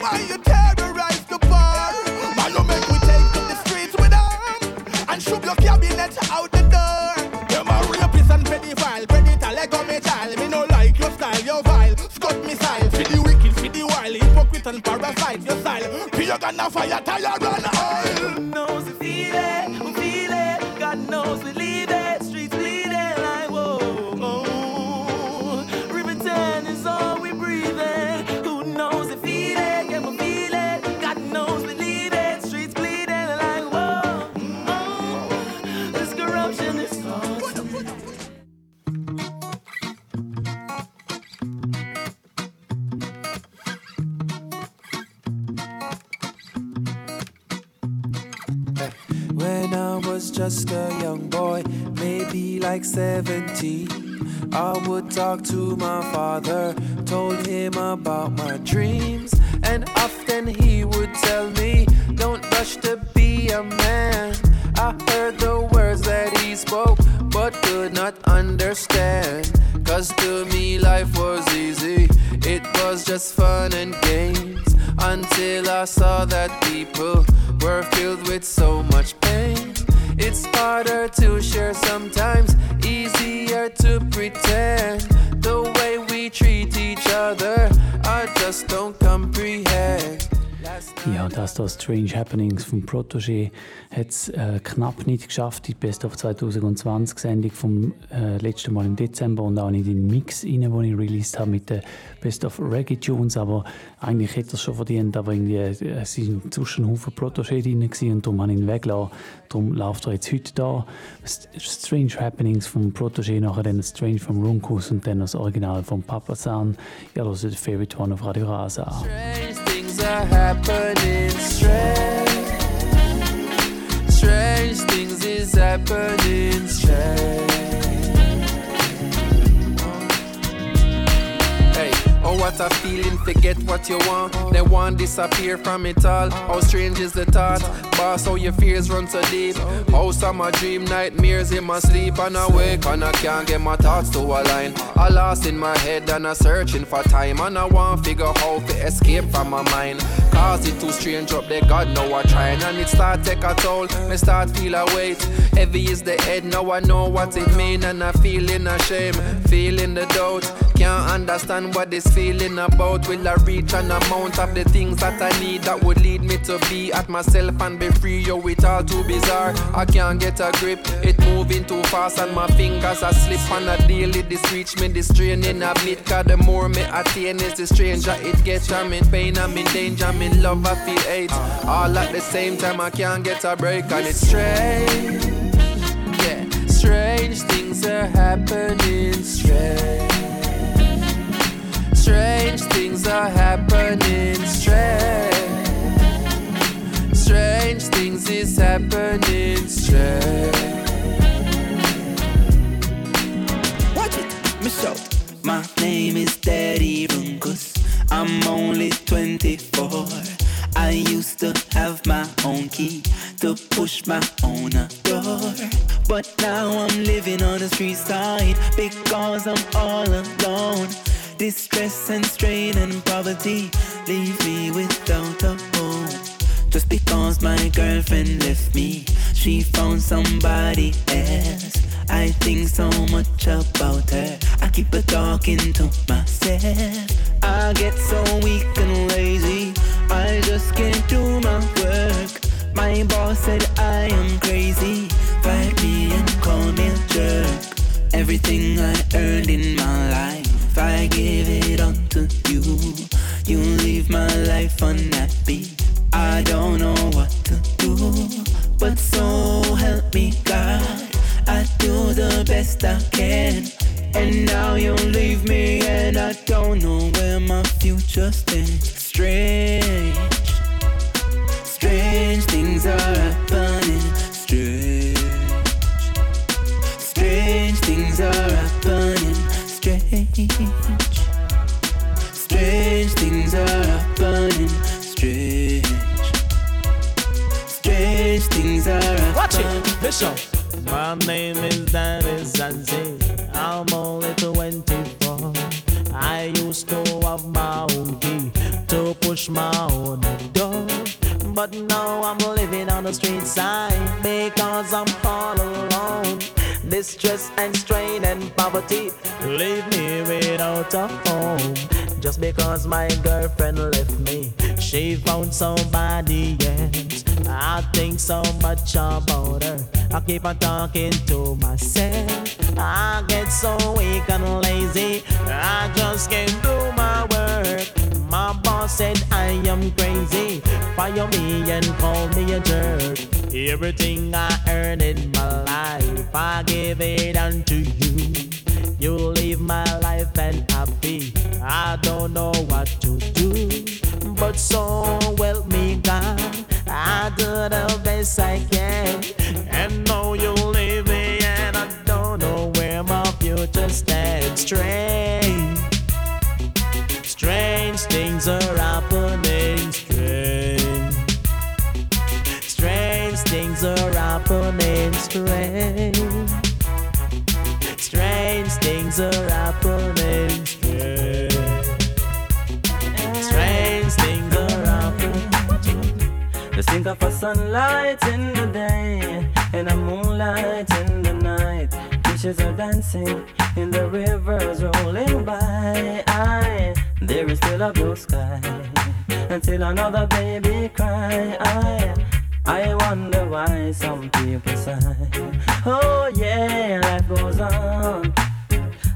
Why you parasite. Your style, for your gun a fire, tire and oil. Talk to my father, Strange Happenings vom Protégé hat es äh, knapp nicht geschafft die Best of 2020 Sendung vom äh, letzten Mal im Dezember und auch nicht in den Mix rein, den ich released habe mit den Best of Reggae Tunes, aber eigentlich hätte es schon verdient, aber irgendwie äh, es sind zwischen Haufen Protégé drin und darum habe ich ihn weggelassen. Darum läuft er jetzt heute da. Strange Happenings vom Protégé, nachher dann Strange vom Runkus und dann das Original vom Papa San. Ja, das ist Favorite One auf Radio Rasa. Strange are happening. Strange, strange things is happening. Strange. Oh what a feeling, forget what you want. Then one disappear from it all. How strange is the thought? boss, how your fears run so deep. House of my dream, nightmares in my sleep, and I wake and I can't get my thoughts to align. I lost in my head and I searching for time, and I want figure how to escape from my mind. Cause it too strange up there, God know I trying, and it start take a toll. Me start feel a weight, heavy is the head. Now I know what it mean, and I feeling ashamed, feeling the doubt. Can't understand what this feeling about. Will I reach an amount of the things that I need that would lead me to be at myself and be free? Yo, it all too bizarre. I can't get a grip. It moving too fast and my fingers are slip on a daily. This reach me, this training a bit. Cause the more me attain is the stranger it gets. I'm in pain, I'm in danger, I'm in love, I feel hate. All at the same time, I can't get a break and it's strange. Yeah, strange things are happening. Strange. Strange things are happening. Strange. Strange things is happening. Strange. Watch it, me shout. My name is Daddy Runkus. I'm only 24. I used to have my own key to push my own door. But now I'm living on the street side because I'm all alone. Distress and strain and poverty leave me without a home. Just because my girlfriend left me, she found somebody else. I think so much about her. I keep a talking to myself. I get so weak and lazy. I just can't do my work. My boss said I am crazy. Fight me and call me a jerk. Everything I earned in my life, I give it up to you. You leave my life unhappy. I don't know what to do, but so help me God. I do the best I can. And now you leave me, and I don't know where my future stands. Strange, strange things are happening. Strange, strange things are happening. Strange, things are happening. Strange, strange things are happening. Watch it, Bishop. My name is Danny Zanzi. I'm only 24. I used to have my own key to push my own door. But now I'm living on the street side because I'm all alone. Distress and strain and poverty leave me without a home. Just because my girlfriend left me, she found somebody else. I think so much about her. I keep on talking to myself. I get so weak and lazy. I just can't do my work. My boss said I am crazy. Fire me and call me a jerk. Everything I earn in my life, I give it unto you. You leave my life unhappy. I don't know what to do. But so help me God. I do the best I can. And now you leave me and I don't know where my future stands. Strange, strange things are happening. Strange, strange things are happening. Strange, strange things are happening. Strange, strange things are happening. Just think of a sunlight in the day and a moonlight in the night. Fishes are dancing in the rivers rolling by. I, there is still a blue sky until another baby cry. I, I wonder why some people sigh. Oh yeah, life goes on.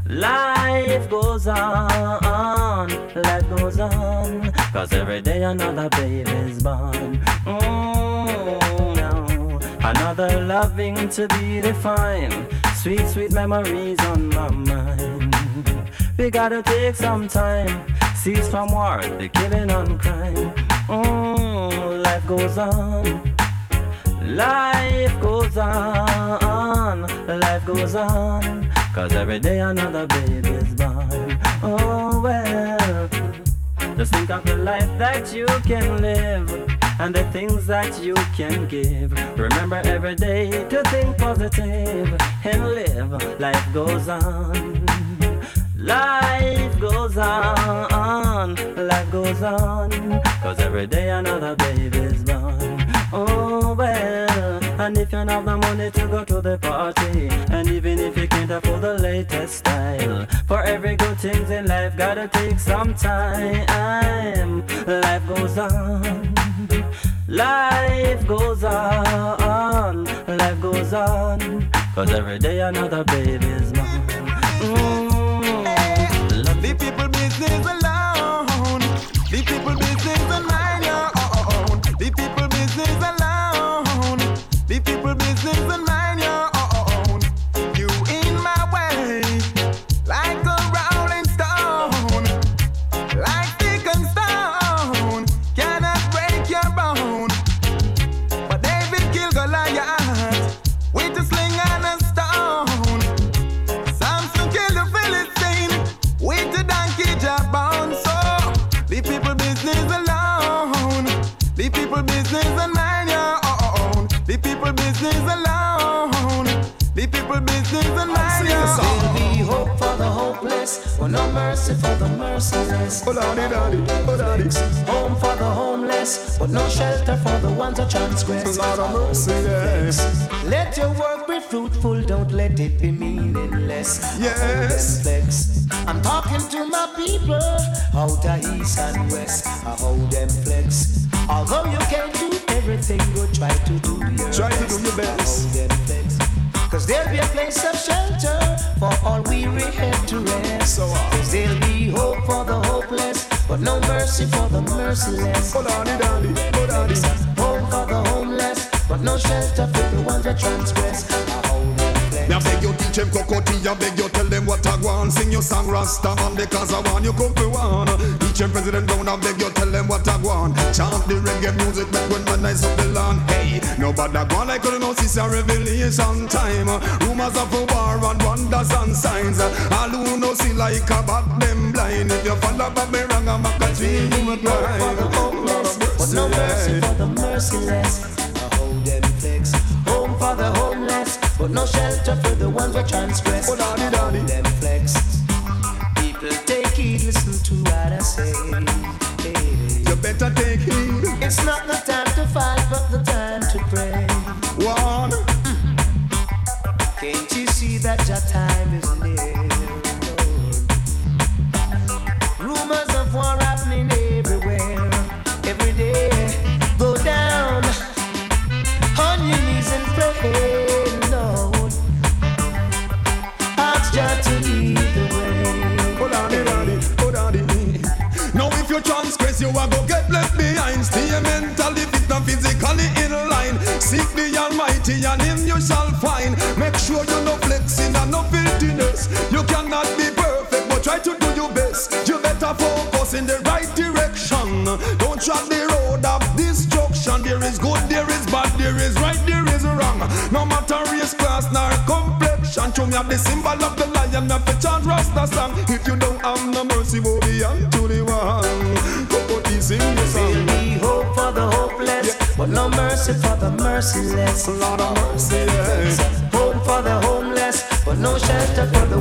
Life goes on, life goes on, cause every day another baby's born. Mm, no. Another loving to be defined, sweet, sweet memories on my mind. We gotta take some time, cease from war, the killing and crime. Mm, life goes on, life goes on, life goes on. Cause every day another baby's born. Oh well. Just think of the life that you can live. and the things that you can give. Remember every day to think positive and live. Life goes on. Life goes on, life goes on, cause every day another baby's born. Oh well, and if you don't have the money to go to the party, and even if you can't afford the latest style, for every good things in life gotta take some time. Life goes on, life goes on, life goes on, cause every day another baby's born. Mm. The people business alone. The people business and mind own. The people business alone. The people business and merciless. Hold oh, on, daddy, hold on, oh, Home for the homeless, but no shelter for the ones who transgress. Lord of mercy, yes. Let your work be fruitful, don't let it be meaningless. Yes. Flex. I'm talking to my people out of east and west. I hold them flex. Although you can't do everything, go try to do your Try to best. do your best. I hold them flex. Cause there'll be a place of shelter for all weary head to rest. So, uh, Cause there'll be hope for the hopeless, but no mercy for the merciless. Hold on, daddy, hold on. Hope for the homeless, but no shelter for the ones that transgress. Me I beg you teach them Cocoa Tea, I beg you tell them what I want. Sing your song Rasta man because I want you come for one. Teach them President Brown, I beg you tell them what I want. Chant the reggae music make when man nice up the land. Hey, nobody go on like you know this a revelation time. Rumors of a war and wonders and signs. All who know see like a bat them blind. If you follow back me wrong, I'm a country you would But no mercy for the merciless. I hold them flex. Home for the homeless, but no shelter for the ones that transgress. Oh, daddy, daddy. them flex. People take heed, listen to what I say. Hey. You better take heed. It's not the time to fight, but the time to pray. One. Can't you see that your time the and Him you shall find. Make sure you no flexing and no filthiness. You cannot be perfect, but try to do your best. You better focus in the right direction. Don't track the road of destruction. There is good, there is bad, there is right, there is wrong. No matter race, class, nor complexion. Show me have the symbol of the lion, have to chant Rasta song. Mercy for the merciless. Lord of mercy. Home for the homeless, but no shelter for the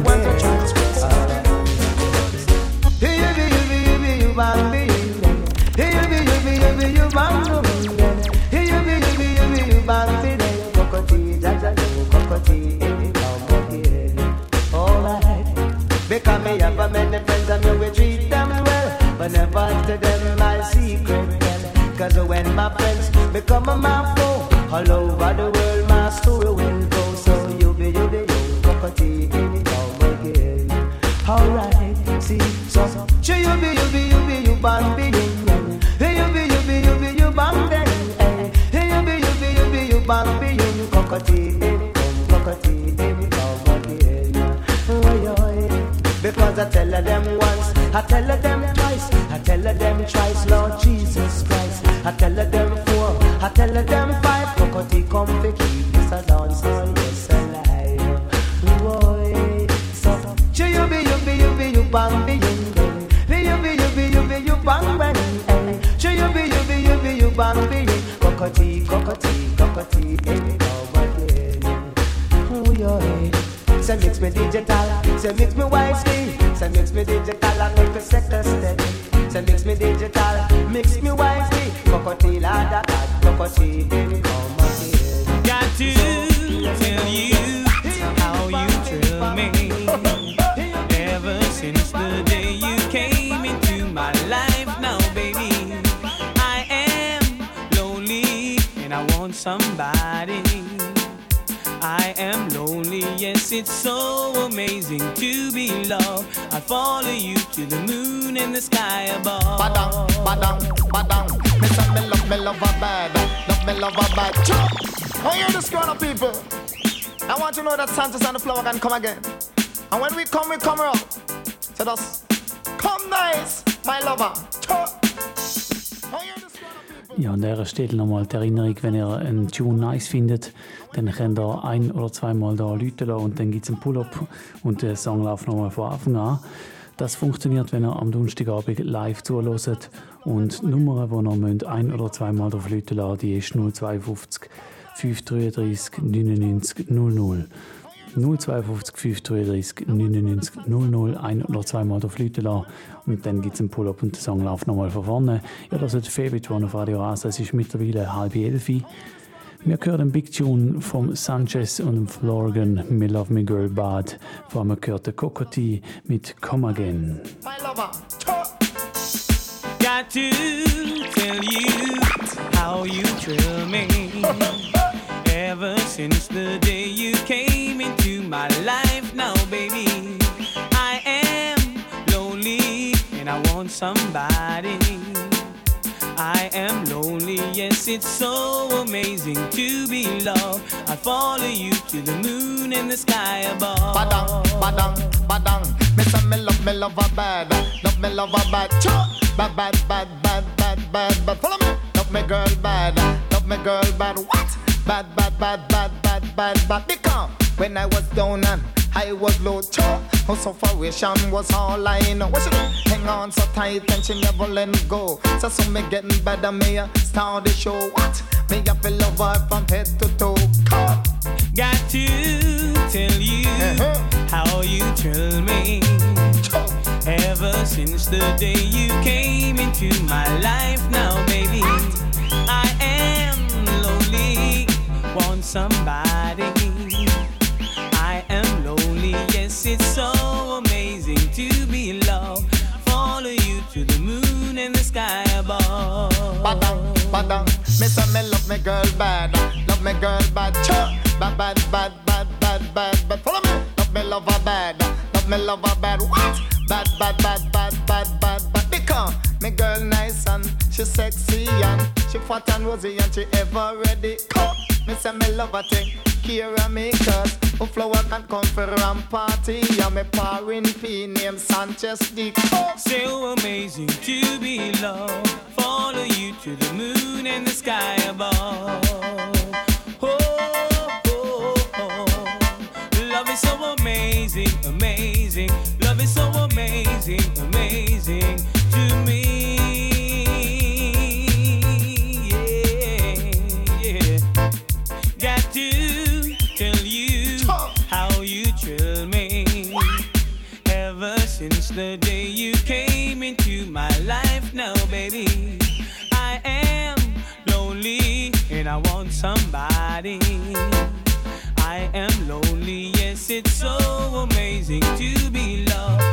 become a foe, all over the world my story will go. So you be, you be, you cockatoo, come again. Alright, see, so, sure you be, you be, you be, you bang Hey, you be, you be, you be, you bang. Hey, you be, you be, you be, you bang be, you cockatoo, come cockatoo, come again. Oh. Because I tell them once, I tell them I hear this crowd of people. I want you to know that Santos and the flower can come again. And when we come, we come up. So just come nice, my lover. Ja, an dieser Stelle nochmal die Erinnerung, wenn ihr einen Tune nice findet, dann könnt ihr ein- oder zweimal da lassen und dann gibt es einen Pull-up und der Song läuft nochmal von Anfang an. Das funktioniert, wenn ihr am Donnerstagabend live zuhört und die Nummer, die ihr ein- oder zweimal drauf läuten lassen, die ist 052 533 99 00. 052 533 99 00 ein oder zweimal drauf lassen und dann gibt es einen Pull-up und der Song läuft nochmal von vorne. Ja, das ist Favorite One auf Radio Rasa. Es ist mittlerweile halb elf. Wir hören den Big Tune von Sanchez und dem Florgan, Me Love Me Girl Bad. Vor allem gehört der Cocotti mit Come Again. My lover. Got to tell you how you thrill me. Ever since the day you came into my life, now baby, I am lonely and I want somebody. I am lonely, yes, it's so amazing to be loved. I follow you to the moon and the sky above. Badang, badang, badang. Me say me love, me love a bad, love me love a bad. Chop. Bad, bad, bad, bad, bad, bad, bad. Follow me. Love me girl bad, love me girl bad. What? Bad, bad, bad, bad, bad, bad, bad. Because when I was down and I was low, chop. Her sufferation was all I know. What she do? Hang on so tight and she never let go. So so me getting better, me a start the show. What? Me a feel love her from head to toe. Cut. Got to tell you uh-huh. how you thrill me. Ever since the day you came into my life, now baby, I somebody. I am lonely, yes, it's so amazing to be loved. Follow you to the moon and the sky above. Badang, badang. Say me love me girl bad, love me girl bad. Chop. Bad, bad, bad, bad, bad, bad, bad. Follow me. Love me love her bad, love me love her bad. What? Bad, bad, bad, bad, bad, bad, bad. Because me girl nice and she sexy and she fat and rosy and she ever ready. Come, me say me love her thing. Care of me cause a flower can come for a party and me pouring P name Sanchez Dick. So amazing to be loved. Follow you to the moon and the sky above. Oh, oh, oh, oh. Love is so amazing, amazing. Love is so amazing, amazing to me. The day you came into my life, now, baby, I am lonely and I want somebody. I am lonely, yes, it's so amazing to be loved.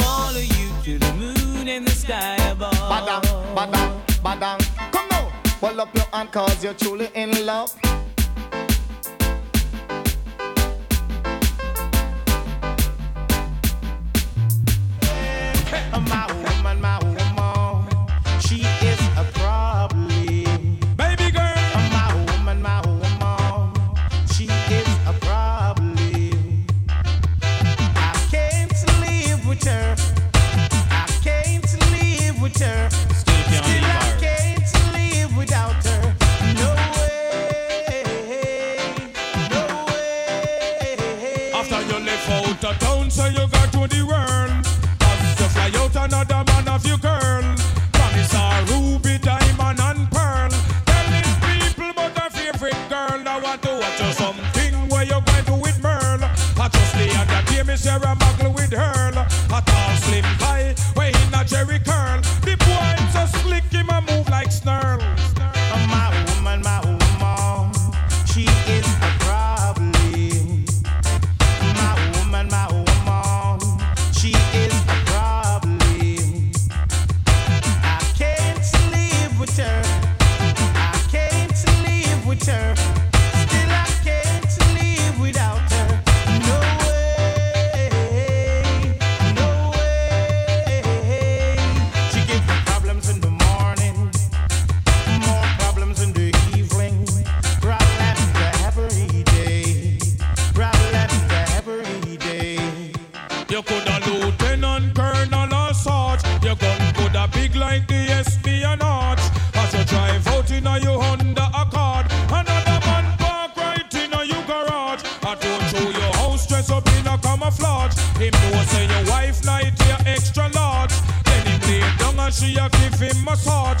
Follow you to the moon and the sky above. Badang, badang, badang. Come now. Hold up your hand cause you're truly in love. share a buckle with her. A tall slim him massage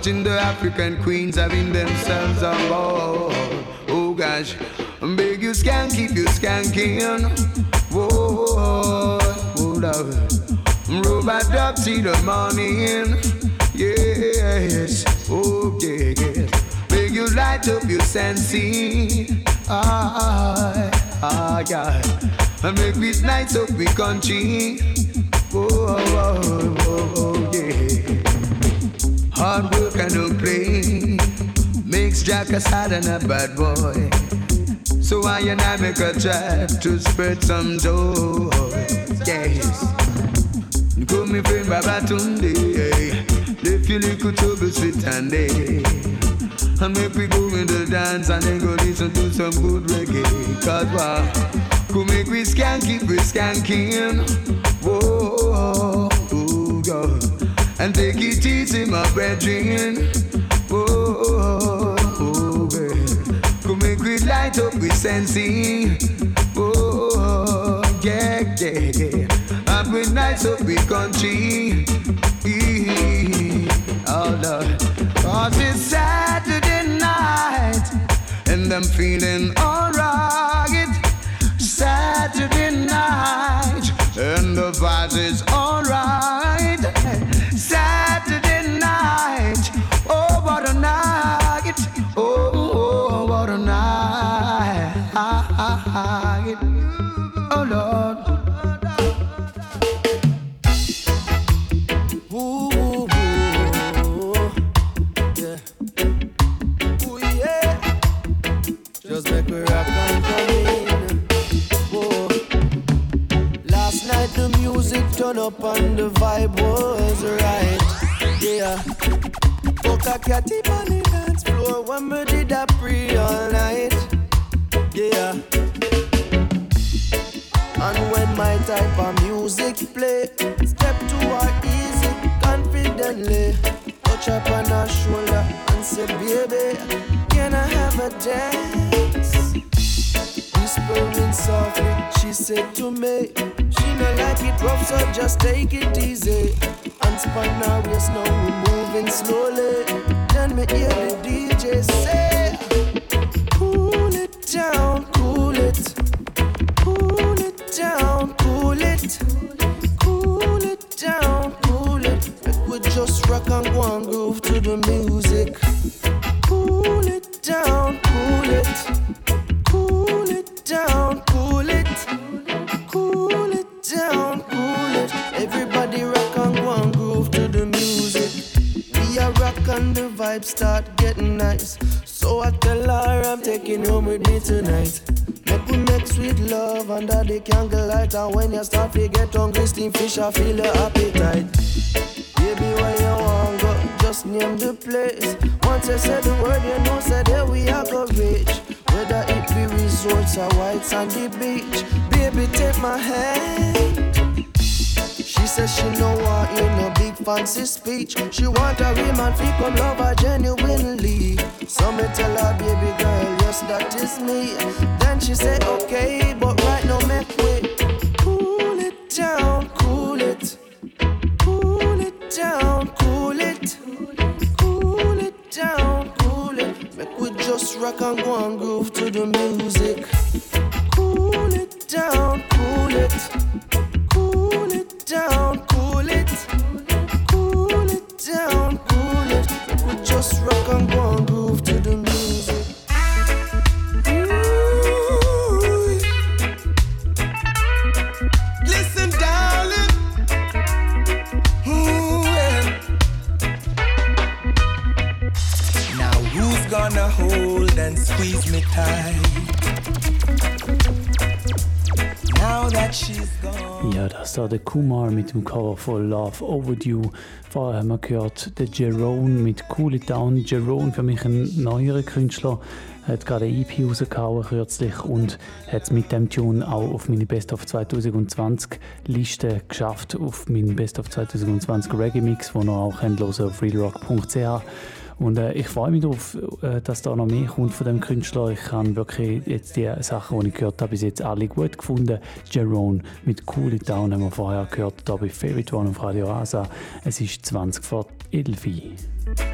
Watching the African queens having themselves a ball. Oh gosh, big you skank, keep you skanking. Whoa, whoa, whoa, love. Robot up till the morning. Yes, oh yeah, yeah. Big you light up your sensing. Ah, ah, God. And make this night up we country. Whoa, whoa. like a sad and a bad boy. So I and I make a try to spread some joy. Yes. Come feel Baba Tunde. If you look to be sweet and day. And make we go in the dance and then go listen to some good reggae. Cause wow. Come make we skanky, we skanking. Whoa, oh, oh, oh, and take it easy, my brethren. light up with sensei. Oh, yeah, yeah. yeah. And we night, up with country. Oh, Lord. Cause it's Saturday night and I'm feeling alright. Saturday night and the vibes is and when you start to get hungry, steam fish, I feel your appetite. Baby, where you want go? Just name the place. Once you say the word, you know, said there we are go reach. Whether it be resorts or white sandy beach, baby, take my hand. She says she no want in no big fancy speech. She want a real man, people love her genuinely. So me tell her, baby girl, yes that is me. Then she say okay, but rock and go and groove to the music. Mit dem Cover von Love Overdue. Vorher haben wir gehört den Jerome mit Cool It Down. Jerome für mich ein neuerer Künstler, hat gerade eine EP rausgehauen kürzlich und hat es mit dem Tune auch auf meine Best of 2020 Liste geschafft, auf meinen Best of 2020 Reggae Mix, wo ihr auch hören auf realrock.ch. Und äh, ich freue mich darauf, äh, dass da noch mehr kommt von dem Künstler. Ich habe wirklich jetzt die Sachen, die ich gehört habe, bis jetzt alle gut gefunden. Jerome mit Cool It Down haben wir vorher gehört, da bei Favorite One auf Radio Rasa. Es ist 20 vor 11 Uhr.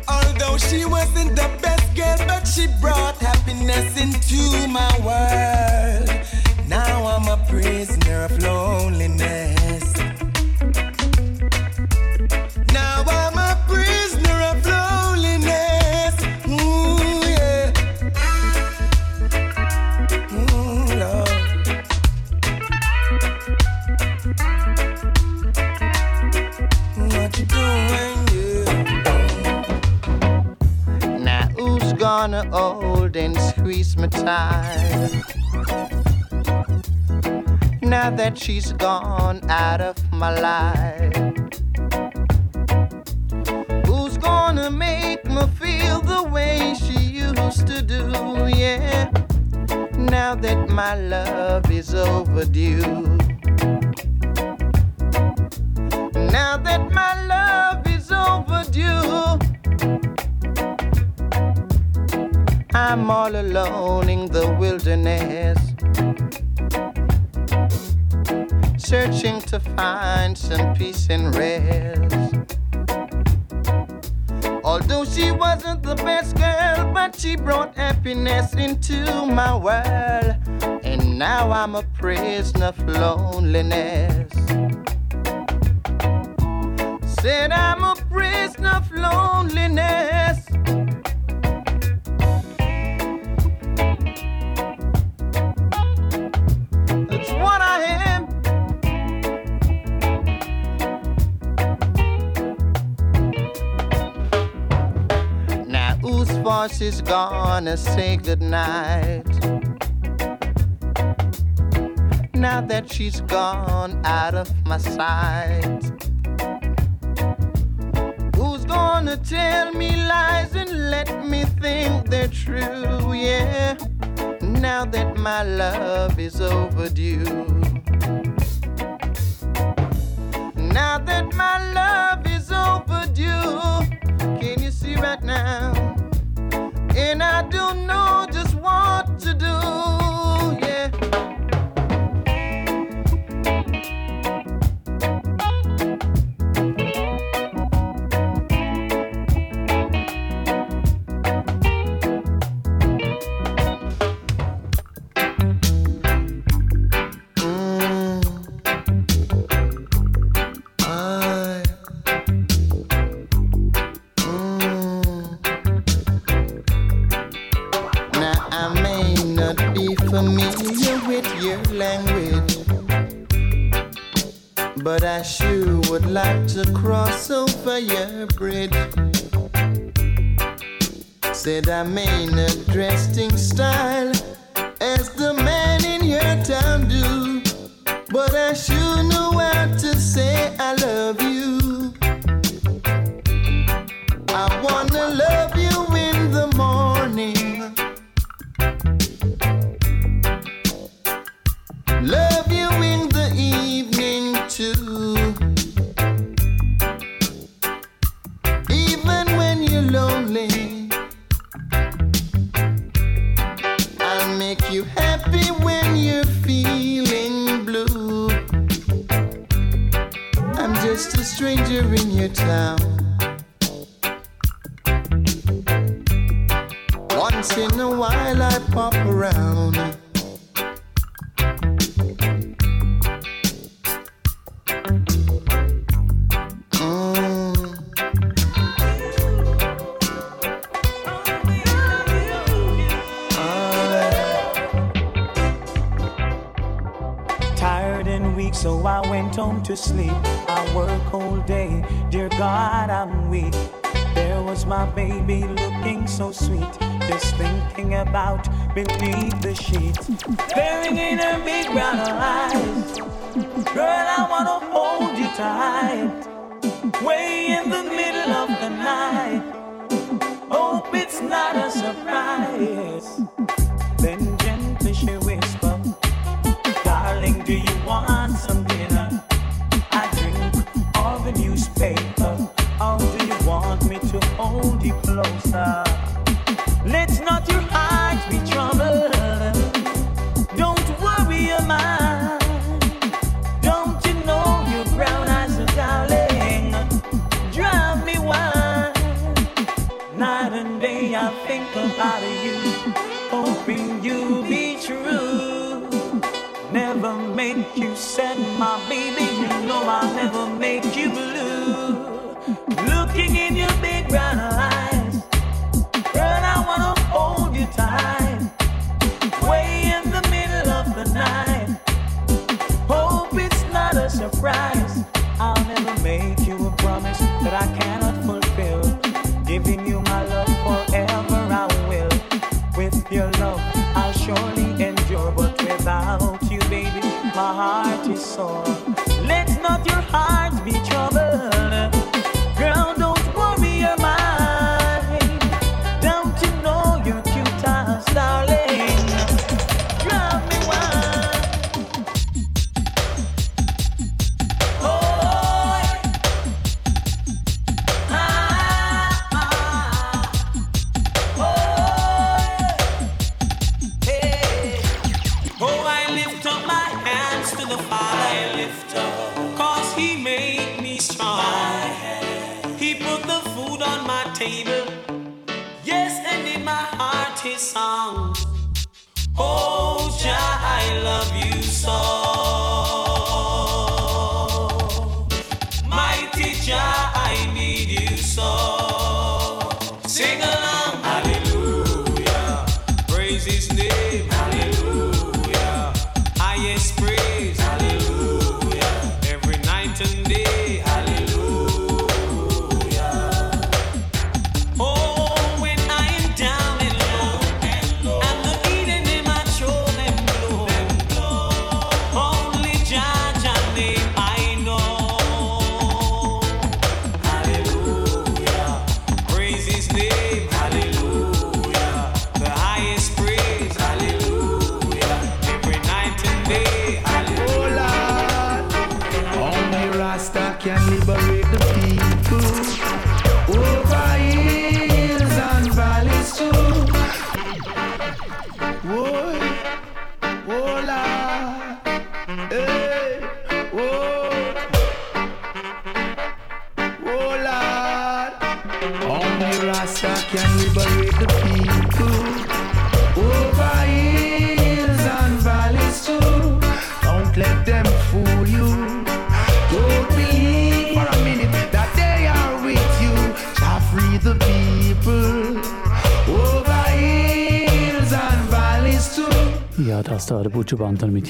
Although she wasn't the best girl, but she brought happiness into my world. Now I'm a prisoner of loneliness. Gonna hold and squeeze me tight? Now that she's gone out of my life, who's gonna make me feel the way she used to do? Yeah, now that my love is overdue. Now that my love is overdue. I'm all alone in the wilderness, searching to find some peace and rest. Although she wasn't the best girl, but she brought happiness into my world. And now I'm a prisoner of loneliness. Said I'm a prisoner of loneliness. Voice is gonna say goodnight? Now that she's gone out of my sight. Who's gonna tell me lies and let me think they're true? Yeah, now that my love is overdue. Now that my love is overdue, can you see right now? And I don't know beneath the sheets, buried in a big brown lie. made you sad, my baby. You know I'll never make you blue.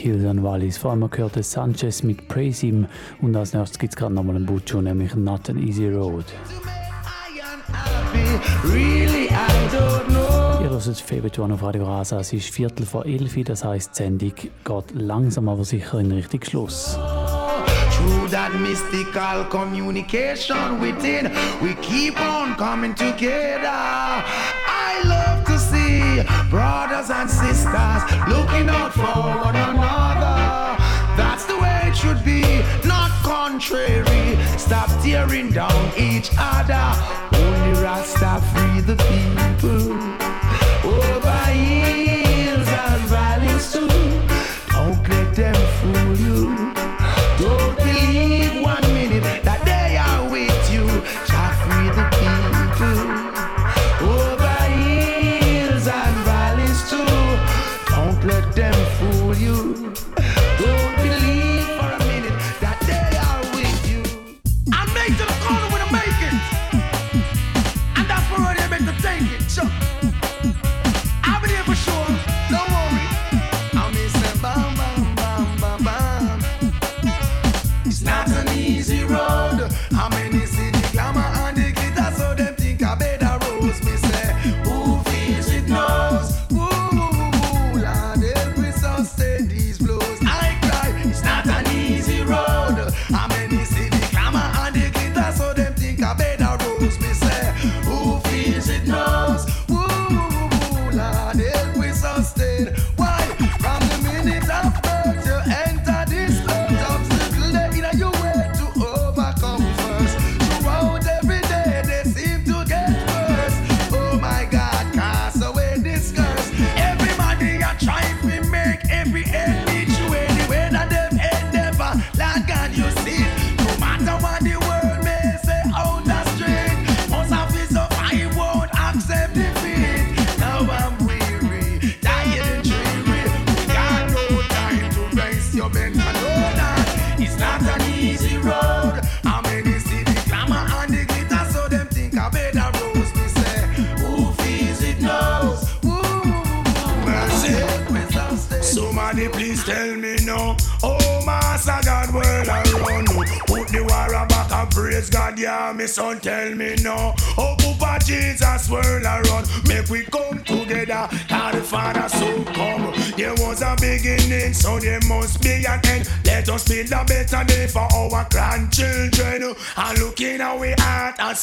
Kilian Wallis. Vor allem man gehört Sanchez mit Praise Him und als nächstes gibt es gerade nochmal einen Butcher, nämlich Not an Easy Road. Really, Ihr hört es Febeton auf Radio Rasa. Es ist Viertel vor elf, das heisst, die Sendung geht langsam aber sicher in Richtung Schluss. Through that mystical communication within, we keep on coming together. I love to see brothers and sisters looking out for one another. Should be, not contrary. Stop tearing down each other. Only Rasta free the people. Over hills and valleys too. Don't let them fool you.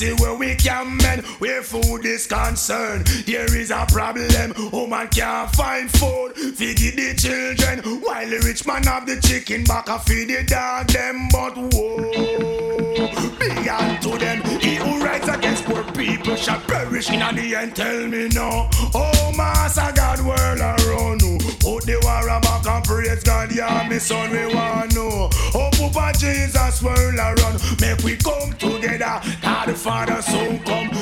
See where we can mend. Where food is concerned, there is a problem. Woman can't find food, feed the children. While the rich man have the chicken back, I feed the dog them. But whoa, be unto them. He who rights against poor people shall perish in the end. Tell me no. Oh, Master God, world around. you. Put the war back and praise God, yeah, me son, we want know. Oh, Papa Jesus, world around. Make we come together. God the Father soon come.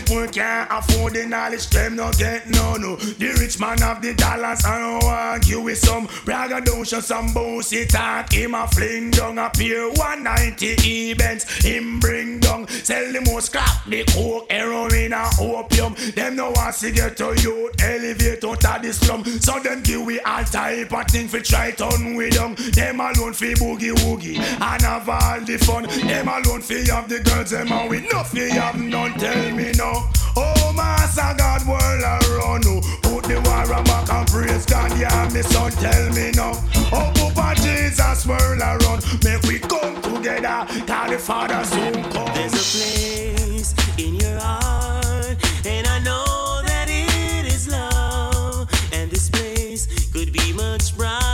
The poor can't afford the knowledge, them no get no no. The rich man have the dollars, I don't want you with some braggadocio, some bossy talk. Him a fling down a peer 190 events. Him bring down, sell the most crap, the coke, heroin and opium. Them no want to get to youth, elevate out of the slum. So them give we all type of thing for try turn with them. Them alone fi boogie woogie and have all the fun. Them alone fi have the girls, them and we no fi have none. Tell me no. Oh, Master God, world around. you. Put the war back and praise God, yeah, me son, tell me no. Oh, Papa Jesus, world around. Make we come together, cause the Father soon come. There's a place in your heart, and I know that it is love. And this place could be much brighter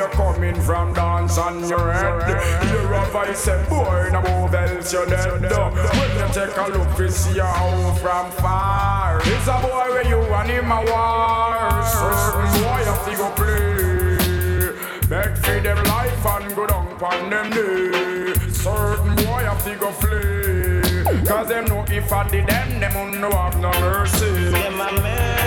you're coming from dance on your head? Hear a voice say, boy, no move else you're dead. When you take a look, you see a home from far. It's a boy where you and him a war. Boy have to go play. Beg for them life and go down on them knee. Certain boy have to go flee. Cause them know if I did them, them won't have no mercy. Them a murderer.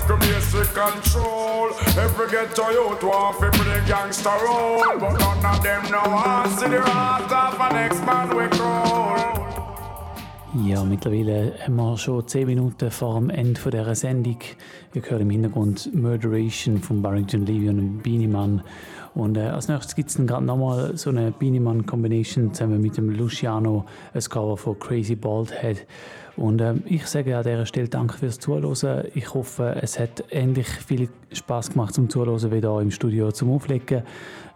A little basic control. Every ghetto youth want to play gangster role. But none of them know want to see the heart of an next man we crawl. Ja, mittlerweile haben wir schon 10 Minuten vor dem Ende dieser Sendung. Ihr hört im Hintergrund Murderation von Barrington Levy und dem Beanie Man. Und äh, als nächstes gibt es dann gerade nochmal so eine Beanie Man Combination zusammen mit dem Luciano, ein Cover von Crazy Bald Head. Und ähm, ich sage an dieser Stelle Danke fürs Zuhören. Ich hoffe, es hat ähnlich viel Spaß gemacht zum Zuhören wie hier im Studio zum Auflegen.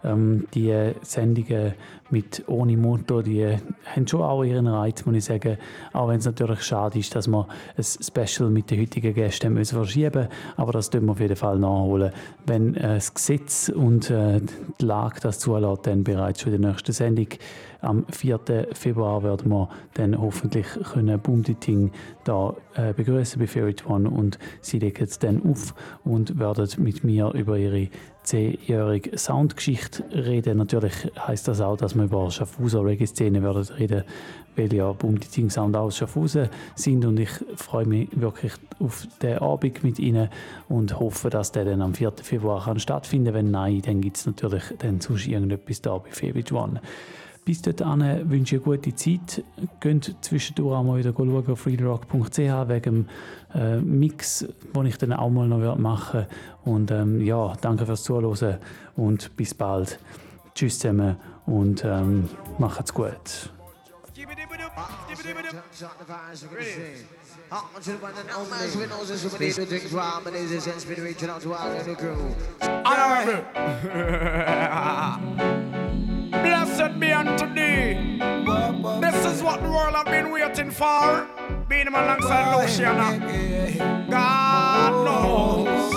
Ähm, die Sendungen mit ohne Motto, die haben schon auch ihren Reiz, muss ich sagen. Auch wenn es natürlich schade ist, dass wir ein Special mit den heutigen Gästen müssen verschieben Aber das tun wir auf jeden Fall nachholen. Wenn äh, das Gesetz und äh, die Lage das zulässt, dann bereits schon in der nächsten Sendung. Am 4. Februar werden wir dann hoffentlich können Boomditing da äh, begrüßen bei Favorite One und sie legen es dann auf und werden mit mir über ihre zehnjährige Soundgeschichte reden. Natürlich heißt das auch, dass wir über Schaffhauser Reggae-Szene reden, weil ja Boomditing Sound aus Schaffhausen sind und ich freue mich wirklich auf den Abend mit ihnen und hoffe, dass der dann am 4. Februar kann stattfinden. Wenn nein, dann gibt es natürlich dann sonst irgendetwas da bei Favorite One. Bis dahin wünsche ich eine gute Zeit. Geht zwischendurch auch mal wieder schauen auf freerock.ch wegen dem äh, Mix, den ich dann auch mal noch machen werde. Und ähm, ja, danke fürs Zuhören und bis bald. Tschüss zusammen und ähm, macht's gut. Blessed be unto thee. This is what the world have been waiting for. Being alongside Luciano. God knows.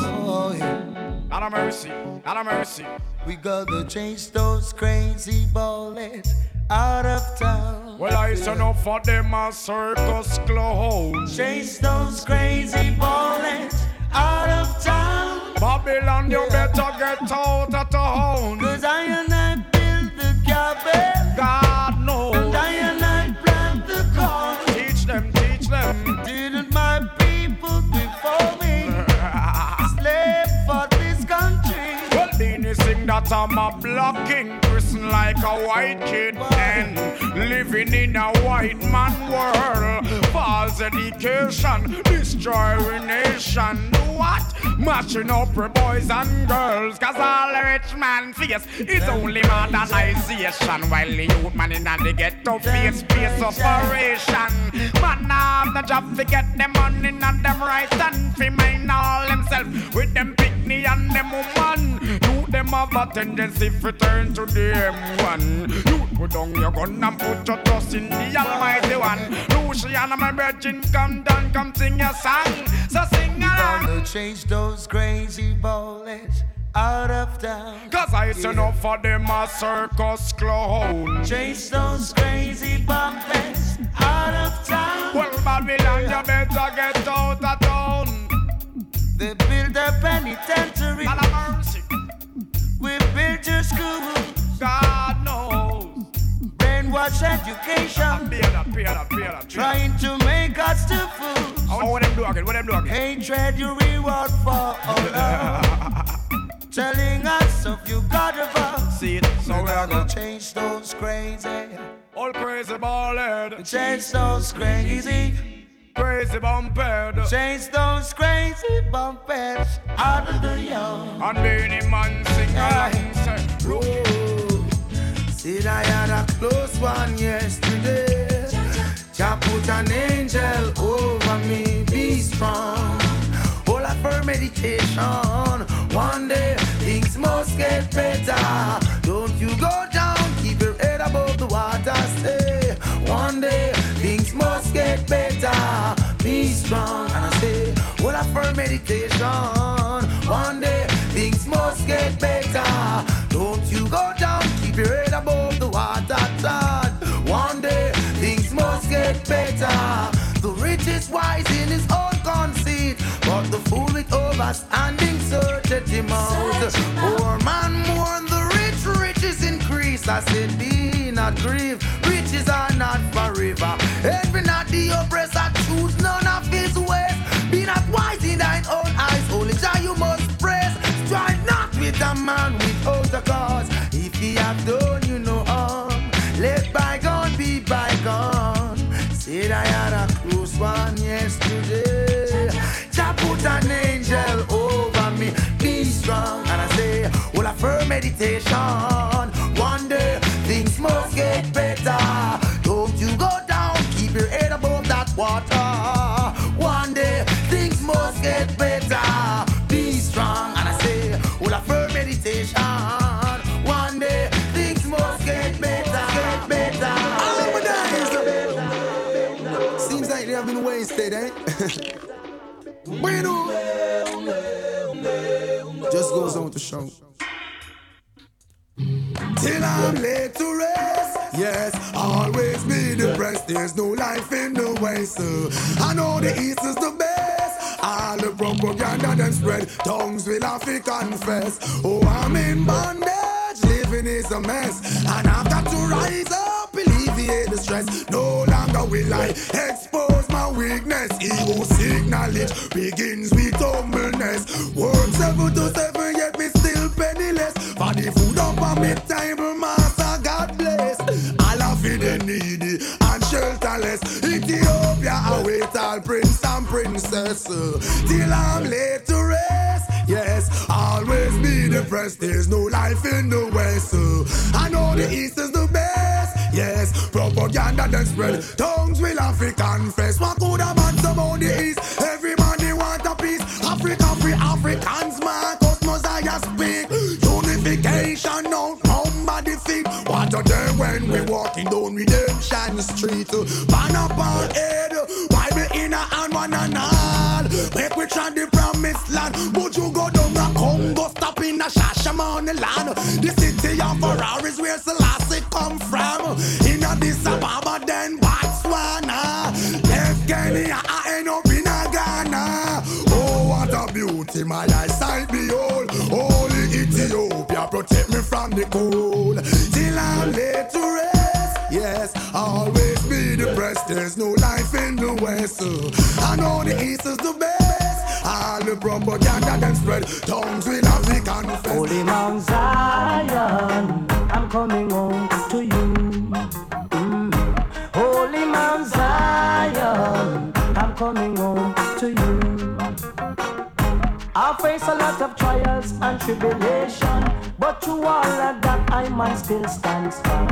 Lot of mercy, lot of mercy. We gotta change those crazy bullets out of town. Well, I said enough for them a circus clowns. Chase those crazy bullets out of town. Babylon, you better get out of town. Cause I build the that I'm a blocking person like a white kid and living in a white man world. False education, destroying nation. What? Matching up with boys and girls. Cause all the rich man face is only modernization. While the youth man in the ghetto face space operation. Man have the job to get them money and them right and fi mind all themself with them picnic and them woman. Them have a tendency to turn to them one. You put down your gun and put your trust in the Almighty One. Luciano, my virgin, come down, come sing your song. So sing along. Gonna change those crazy bullets out of town. Cause I yeah. enough for them a circus clown. Chase those crazy bumpers out of town. Well, Babylon, you better get out of town. They build a penitentiary. We school. God knows. Brainwash education. Trying to make us to fools. Oh, what them do again? What them do again? Hatred you reward for. Telling us of you God above. See it, so we're gonna change those crazy. All crazy ballhead. Change those crazy. Crazy bumped. Change those crazy bumpers out of the young. And many man sing along, say, Said I had a close one yesterday. Jah put an angel over me, be strong. All of for meditation. One day things must get better. Don't you go down, keep your head above the water, stay. One day must get better. Be strong, and I say, all of her meditation. One day things must get better. Don't you go down, keep your head above the water, Todd. One day things must get better. The rich is wise in his own conceit, but the fool with overstanding searcheth him out. Poor man mourn the rich, riches increase. I said, be not grieved, riches are not forever. Every not the oppressor, choose none of his ways. Be not wise in thine own eyes, only Jah you must praise. Strive not with a man without a cause. If he have done you no harm, let bygone be bygone. Said I had a close one yesterday. Jah put an angel over me. Be strong, and I say, well, I firm meditation. One things must get better. Don't you go down, keep your head above that water. One day things must get better. Be strong, and I say, well, I firm meditation. One day things must get better, get better. Seems like they have been wasted, eh? bueno. Just goes on to show. Till I'm laid to rest. Yes, always be depressed. There's no life in the West. So I know the East is the best. All the propaganda them spread. Tongues will have to confess. Oh, I'm in bondage. Living is a mess. And I've got to rise up, alleviate the stress. No longer will I expose my weakness. Ego seek knowledge begins with humbleness. Work seven to seven, yet me still penniless. For the me table, master, God bless. All of the needy and shelterless. Ethiopia await all prince and princess. Till I'm laid to rest. Yes, always be depressed. There's no life in the West. I know the East is the best. Yes, propaganda then spread. Tongues will have to confess. What could a man about the East? Every man want a piece. Africa free Africans, man. Cause Messiah speak. Unification now, nobody fit. What a day when we walking down Redemption Street. Ban up our head. Why in a hand one and all? Make we try the promised land. Would you go down the Congo stop in a Shashamane land. The city of Ferraris where Selassie come from. In Addis Ababa, then Botswana. Uh? Left Kenya, I end up in a Ghana. Oh, what a beauty, my eyesight the cold. Till I'm laid to rest. Yes, always be depressed. There's no life in the West. I know the East is the best. All the propaganda then spread. Tongues will have the confess. Holy Mount Zion, I'm coming home to you. Mm. Holy Mount Zion, I'm coming home to you. I face lot of trials and tribulation, but through all of that I must still stand strong.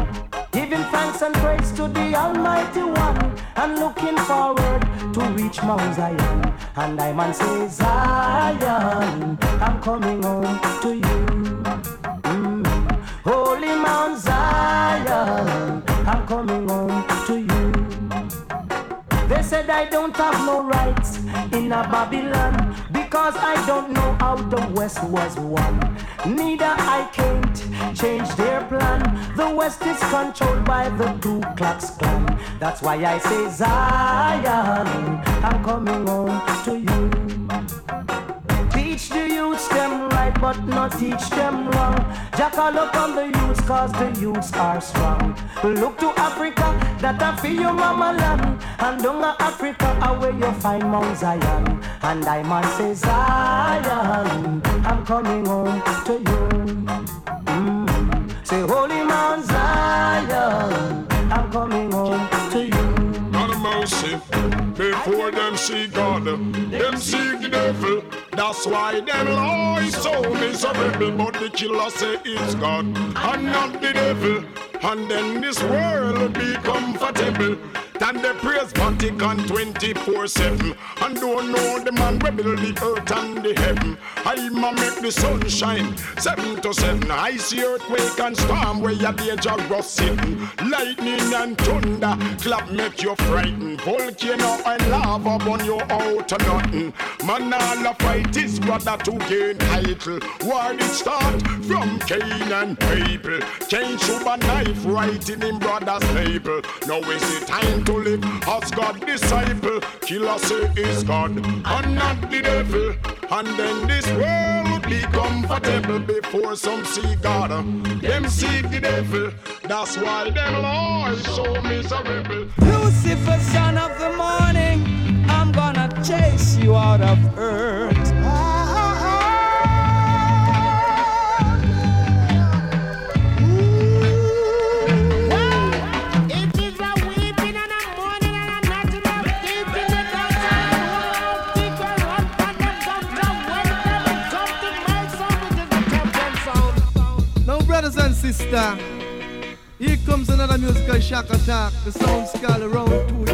Giving thanks and praise to the Almighty One, and looking forward to reach Mount Zion. And I man say, Zion, I'm coming home to you. Mm. Holy Mount Zion, I'm coming home to you. Said I don't have no rights in a Babylon because I don't know how the West was won. Neither I can't change their plan. The West is controlled by the Ku Klux Klan. That's why I say Zion, I'm coming home to you. Teach them right, but not teach them wrong. Jackal up on the youths, cause the youths are strong. Look to Africa, that I feel your mama land. And down Africa, where you find Mount Zion. And I must say, Zion, I'm coming home to you. Mm. Say, Holy Mount Zion, I'm coming home mercy, before them see God, them see the devil. That's why them is so miserable. But the killer say it's God and not the devil. And then this world will be comfortable. Then they praise Vatican 24 7 and don't know the man we build the earth and the heaven. I ma make the sun shine 7 to 7. I see earthquake and storm where you're dangerous sitting. Lightning and thunder clap make you frightened. Volcano and lava burn you out to nothing. Man, all a fight is brother to gain title. War did start from Cain and Abel. Cain shoot a knife right in him brother's navel. Now is it time to live as God disciple. Killer say is God and not the devil. And then this world will be comfortable before some see God. Them seek the devil. That's why them is so miserable. Lucifer, son of the morning, I'm gonna chase you out of earth. Sisters, here comes another musical shock attack. The sound skull around two.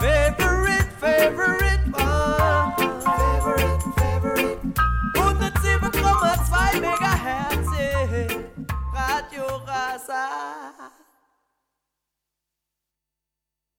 Favorite, favorite one. Favorite, favorite. 107,2 Megahertz. Radio Rasa.